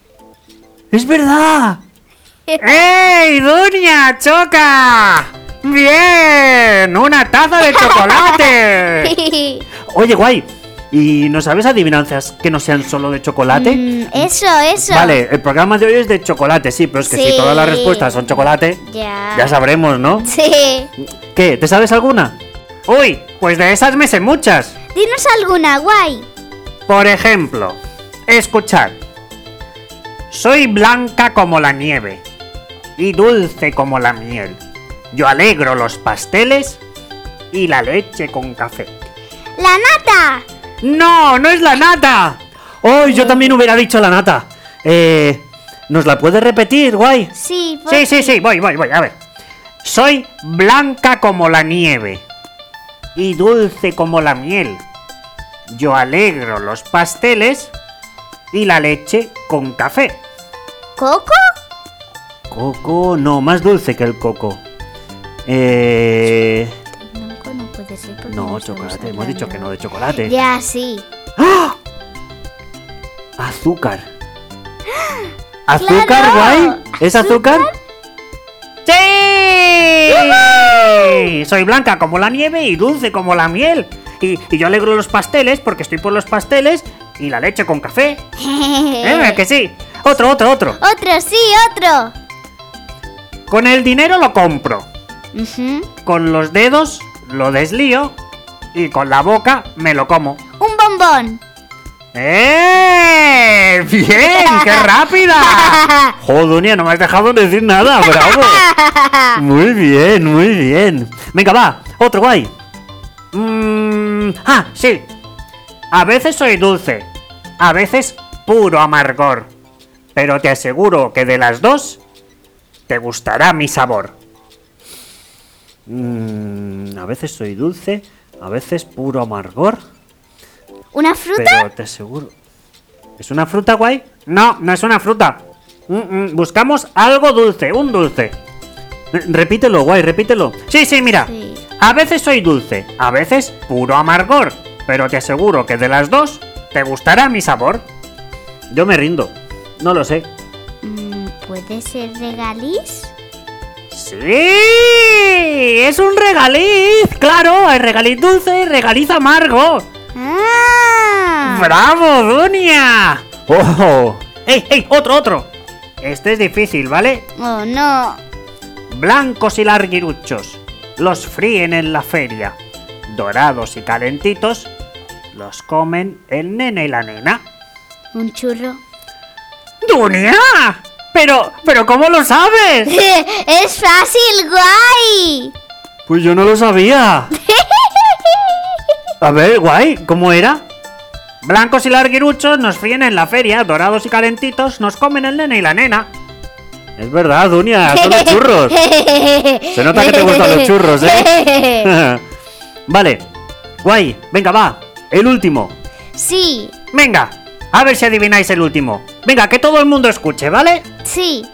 ¡Es verdad! ¡Ey, Dunia! ¡Choca! ¡Bien! ¡Una taza de chocolate! Oye, guay. ¿Y no sabes adivinanzas que no sean solo de chocolate? Mm, eso, eso. Vale, el programa de hoy es de chocolate, sí, pero es que si todas las respuestas son chocolate, Ya. ya sabremos, ¿no? Sí. ¿Qué? ¿Te sabes alguna? Uy, pues de esas me sé muchas. Dinos alguna, guay. Por ejemplo, escuchad. Soy blanca como la nieve y dulce como la miel. Yo alegro los pasteles y la leche con café. ¡La nata! ¡No, no es la nata! ¡Oh, yo también hubiera dicho la nata! Eh, ¿Nos la puedes repetir, guay? Sí, Sí, sí, sí, voy, voy, voy, a ver. Soy blanca como la nieve y dulce como la miel. Yo alegro los pasteles y la leche con café. ¿Coco? Coco, no, más dulce que el coco. Eh... No, no puede ser. porque No, chocolate, hemos dicho que no de chocolate. Ya, sí. Azúcar. ¿Azúcar, ¡Claro! guay? ¿Es azúcar? ¡Sí! Soy blanca como la nieve y dulce como la miel. Y, y yo alegro los pasteles porque estoy por los pasteles y la leche con café. ¿Eh? ¿Que sí? Otro, otro, otro. Otro, sí, otro. Con el dinero lo compro. Con los dedos lo deslío. Y con la boca me lo como. Un bombón. ¡Eh! ¡Bien! ¡Qué rápida! Jodunia, no me has dejado decir nada, bravo. Muy bien, muy bien. Venga, va, otro guay. Mm, ah, sí. A veces soy dulce, a veces puro amargor. Pero te aseguro que de las dos te gustará mi sabor. Mm, a veces soy dulce, a veces puro amargor. ¿Una fruta? Pero te aseguro. ¿Es una fruta guay? No, no es una fruta. Mm, mm, buscamos algo dulce, un dulce. Repítelo, guay, repítelo. Sí, sí, mira. Sí. A veces soy dulce, a veces puro amargor. Pero te aseguro que de las dos, te gustará mi sabor. Yo me rindo. No lo sé. Mm, ¿Puede ser regaliz? ¡Sí! ¡Es un regaliz! ¡Claro! Hay regaliz dulce y regaliz amargo. ¡Ah! ¡Bravo, Dunia! ¡Oh! ¡Ey, ey! ¡Otro, otro! Este es difícil, ¿vale? Oh, no. Blancos y larguiruchos. Los fríen en la feria. Dorados y calentitos. Los comen el nene y la nena. ¿Un churro? ¡Dunia! Pero, pero ¿cómo lo sabes? ¡Es fácil, guay! Pues yo no lo sabía. A ver, guay, ¿cómo era? Blancos y larguiruchos nos fríen en la feria, dorados y calentitos nos comen el nene y la nena. Es verdad, Dunia, son los churros. Se nota que te gustan los churros, ¿eh? vale, guay, venga, va, el último. Sí, Venga, a ver si adivináis el último. Venga, que todo el mundo escuche, ¿vale? sí.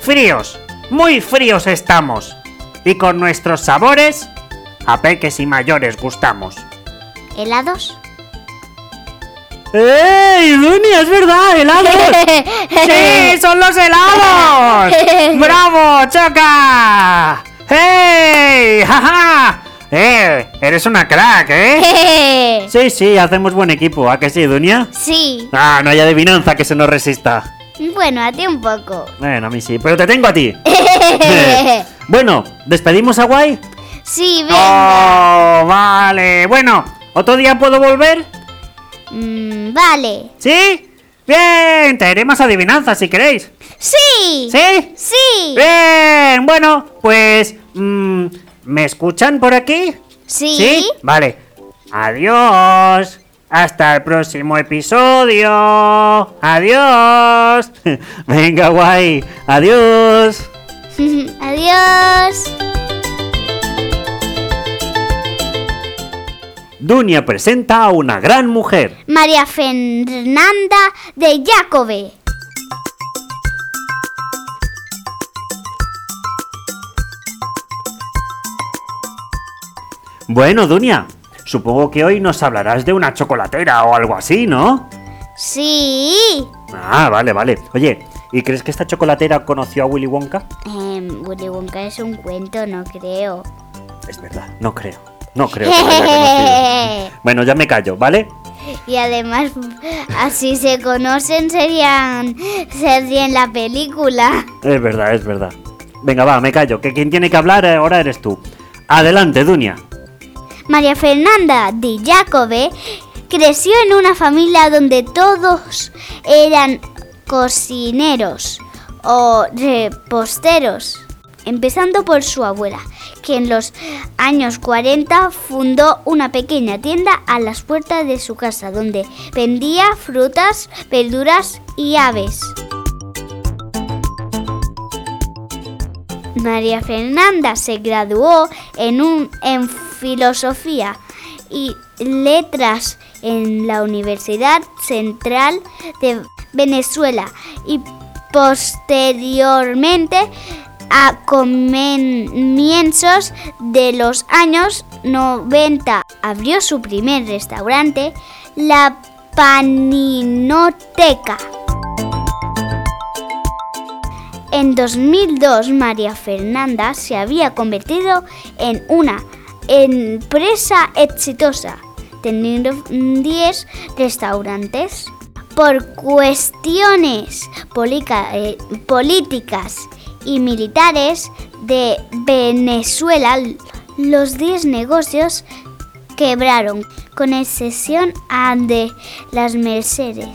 Fríos, muy fríos estamos. Y con nuestros sabores, a peques y mayores gustamos. ¿Helados? ¡Ey, Dunia, es verdad, helados! ¡Sí, son los helados! ¡Bravo, Choca! ¡Hey! ¡Jaja! ¡Eh! Eres una crack, ¿eh? Sí, sí, hacemos buen equipo, ¿a que sí, Dunia? sí. Ah, no hay adivinanza que se nos resista. Bueno, a ti un poco. Bueno, a mí sí, pero te tengo a ti. bueno, ¿despedimos a Guay? Sí, venga. ¡Oh, vale! Bueno, ¿otro día puedo volver? Mm, vale. ¿Sí? Bien, te haré más adivinanzas si queréis. Sí. ¿Sí? Sí. Bien, bueno, pues... mm, ¿Me escuchan por aquí? Sí. Vale. Adiós. Hasta el próximo episodio. Adiós. Venga, guay. Adiós. Adiós. Dunia presenta a una gran mujer. María Fernanda de Jacobe. Bueno, Dunia, supongo que hoy nos hablarás de una chocolatera o algo así, ¿no? Sí. Ah, vale, vale. Oye, ¿y crees que esta chocolatera conoció a Willy Wonka? Em, Willy Wonka es un cuento, no creo. Es verdad, no creo. No creo que lo haya conocido. Bueno, ya me callo, ¿vale? Y además, así se conocen, serían, serían la película. Es verdad, es verdad. Venga, va, me callo, que quien tiene que hablar ahora eres tú. Adelante, Dunia. María Fernanda de Jacobe creció en una familia donde todos eran cocineros o reposteros, empezando por su abuela, que en los años 40 fundó una pequeña tienda a las puertas de su casa donde vendía frutas, verduras y aves. María Fernanda se graduó en, un, en filosofía y letras en la Universidad Central de Venezuela y posteriormente a comienzos de los años 90 abrió su primer restaurante, la Paninoteca. En 2002 María Fernanda se había convertido en una empresa exitosa, teniendo 10 restaurantes. Por cuestiones eh, políticas y militares de Venezuela, los 10 negocios quebraron, con excepción de las Mercedes.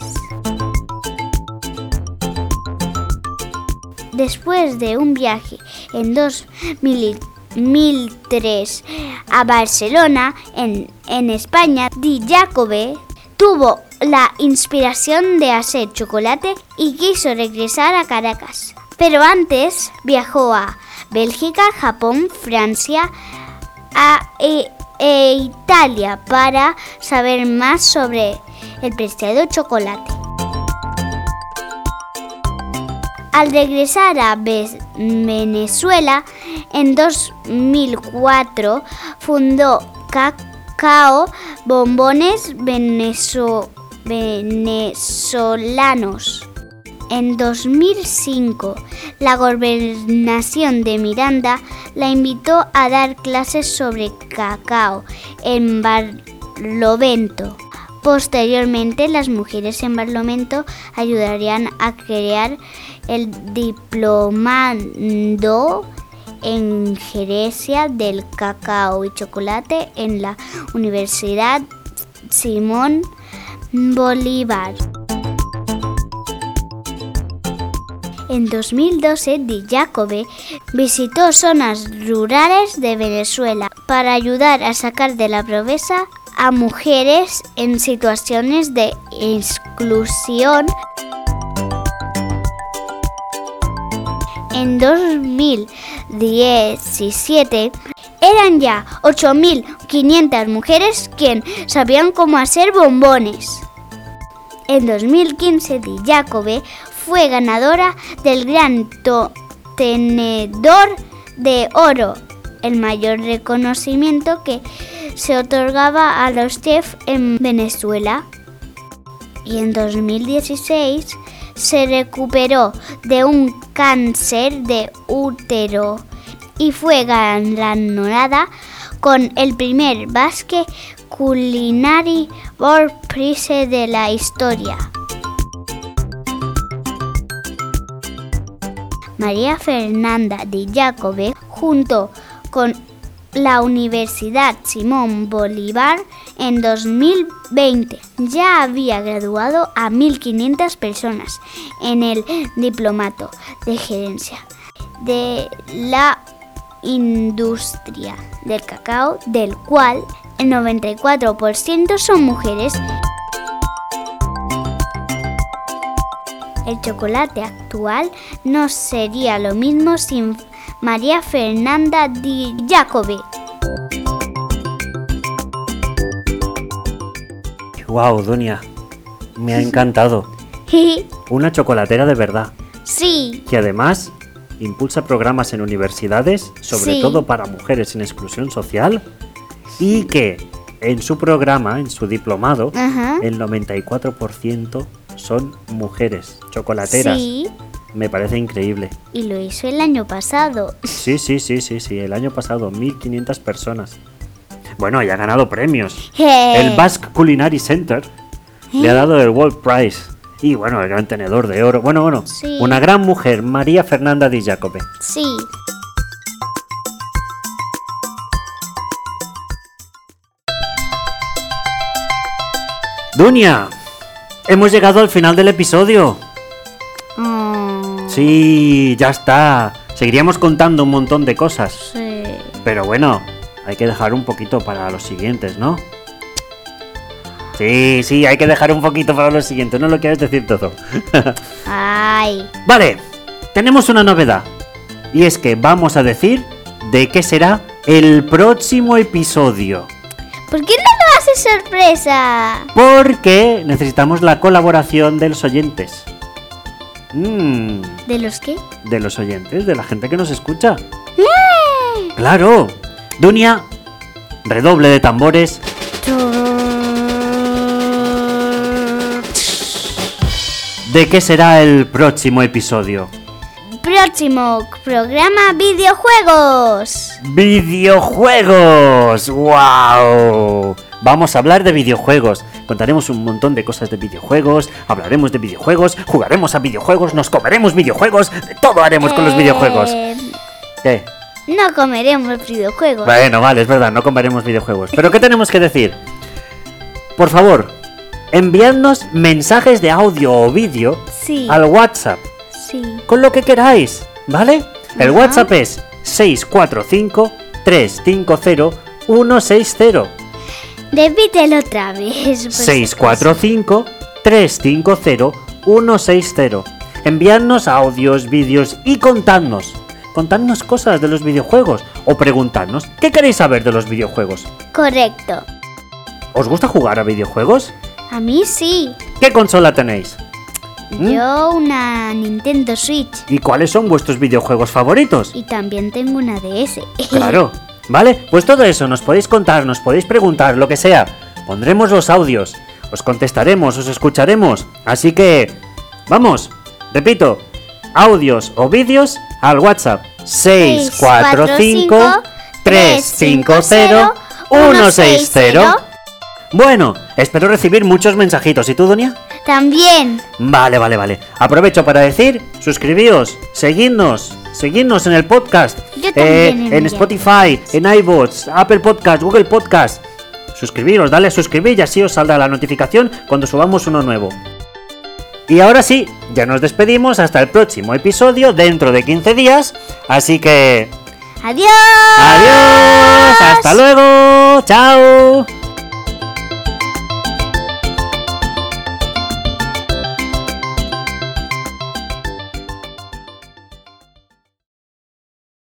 Después de un viaje en 2003 a Barcelona, en, en España, Di Jacobe tuvo la inspiración de hacer chocolate y quiso regresar a Caracas. Pero antes viajó a Bélgica, Japón, Francia a- e, e Italia para saber más sobre el preciado chocolate. Al regresar a Ve- Venezuela en 2004 fundó Cacao Bombones Venezo- Venezolanos. En 2005, la gobernación de Miranda la invitó a dar clases sobre cacao en Barlovento. Posteriormente, las mujeres en Barlovento ayudarían a crear el diplomado en gerencia del cacao y chocolate en la Universidad Simón Bolívar. En 2012, Di Jacobe visitó zonas rurales de Venezuela para ayudar a sacar de la pobreza a mujeres en situaciones de exclusión. En 2017 eran ya 8.500 mujeres quien sabían cómo hacer bombones. En 2015, Di Jacobe fue ganadora del Gran Tenedor de Oro, el mayor reconocimiento que se otorgaba a los chefs en Venezuela. Y en 2016 se recuperó de un cáncer de útero y fue galardonada con el primer Basque Culinary World Prize de la historia. María Fernanda de Jacobe, junto con la Universidad Simón Bolívar en 2020. Ya había graduado a 1.500 personas en el diplomato de gerencia de la industria del cacao, del cual el 94% son mujeres. El chocolate actual no sería lo mismo sin María Fernanda Di Jacobe. Wow, Dunia, me ha encantado. Una chocolatera de verdad. sí, que además impulsa programas en universidades, sobre Sí. todo para mujeres en exclusión social, y que en su programa, en su diplomado, Ajá. el 94% son mujeres chocolateras. sí, Me parece increíble. y lo hizo el año pasado. Sí, sí, sí, sí, sí, el año pasado 1500 personas. Bueno, y ha ganado premios. El Basque Culinary Center le ha dado el World Prize. Y bueno, el gran tenedor de oro. Bueno, bueno, Sí. una gran mujer, María Fernanda Di Jacobe. Sí, Dunia, hemos llegado al final del episodio. Oh, Sí, ya está. Seguiríamos contando un montón de cosas. sí. Pero bueno, hay que dejar un poquito para los siguientes, ¿no? Sí, sí, hay que dejar un poquito para los siguientes. No lo quieres decir todo. Ay, vale, tenemos una novedad. Y es que vamos a decir de qué será el próximo episodio. ¿por qué no sorpresa? Porque necesitamos la colaboración de los oyentes. Mmm, ¿De los qué? de los oyentes, de la gente que nos escucha. Claro. Dunia, redoble de tambores. ¿De qué será el próximo episodio? Próximo programa videojuegos. ¡Videojuegos! ¡Wow! Vamos a hablar de videojuegos. Contaremos un montón de cosas de videojuegos, hablaremos de videojuegos, jugaremos a videojuegos, nos comeremos videojuegos, de todo haremos con los videojuegos. Eh, ¿Qué? no comeremos videojuegos. Bueno, vale, es verdad, no comeremos videojuegos. Pero ¿qué tenemos que decir? Por favor, enviadnos mensajes de audio o vídeo Sí, al WhatsApp sí. con lo que queráis, ¿vale? El. WhatsApp es 645 350 160. Repítelo otra vez. por si 645 350 160. Enviadnos audios, vídeos y contadnos. Contadnos cosas de los videojuegos o preguntadnos qué queréis saber de los videojuegos. Correcto. ¿Os gusta jugar a videojuegos? A mí sí. ¿Qué consola tenéis? ¿Mm? Yo una Nintendo Switch. ¿Y cuáles son vuestros videojuegos favoritos? Y también tengo una DS. Claro. Vale, pues todo eso nos podéis contar, nos podéis preguntar, lo que sea. Pondremos los audios, os contestaremos, os escucharemos. Así que, vamos, repito, audios o vídeos al WhatsApp 645 350 160. Bueno, espero recibir muchos mensajitos. ¿Y tú, Donia? También. Vale, vale, vale. Aprovecho para decir, suscribíos, seguidnos, seguidnos en el podcast. Yo también, en. Spotify, en iVoox, Apple Podcast, Google Podcast. Suscribiros, dale a suscribir y así os saldrá la notificación cuando subamos uno nuevo. Y ahora sí, ya nos despedimos hasta el próximo episodio dentro de 15 días. Así que... Adiós. ¡Adiós! ¡Hasta luego! ¡Chao!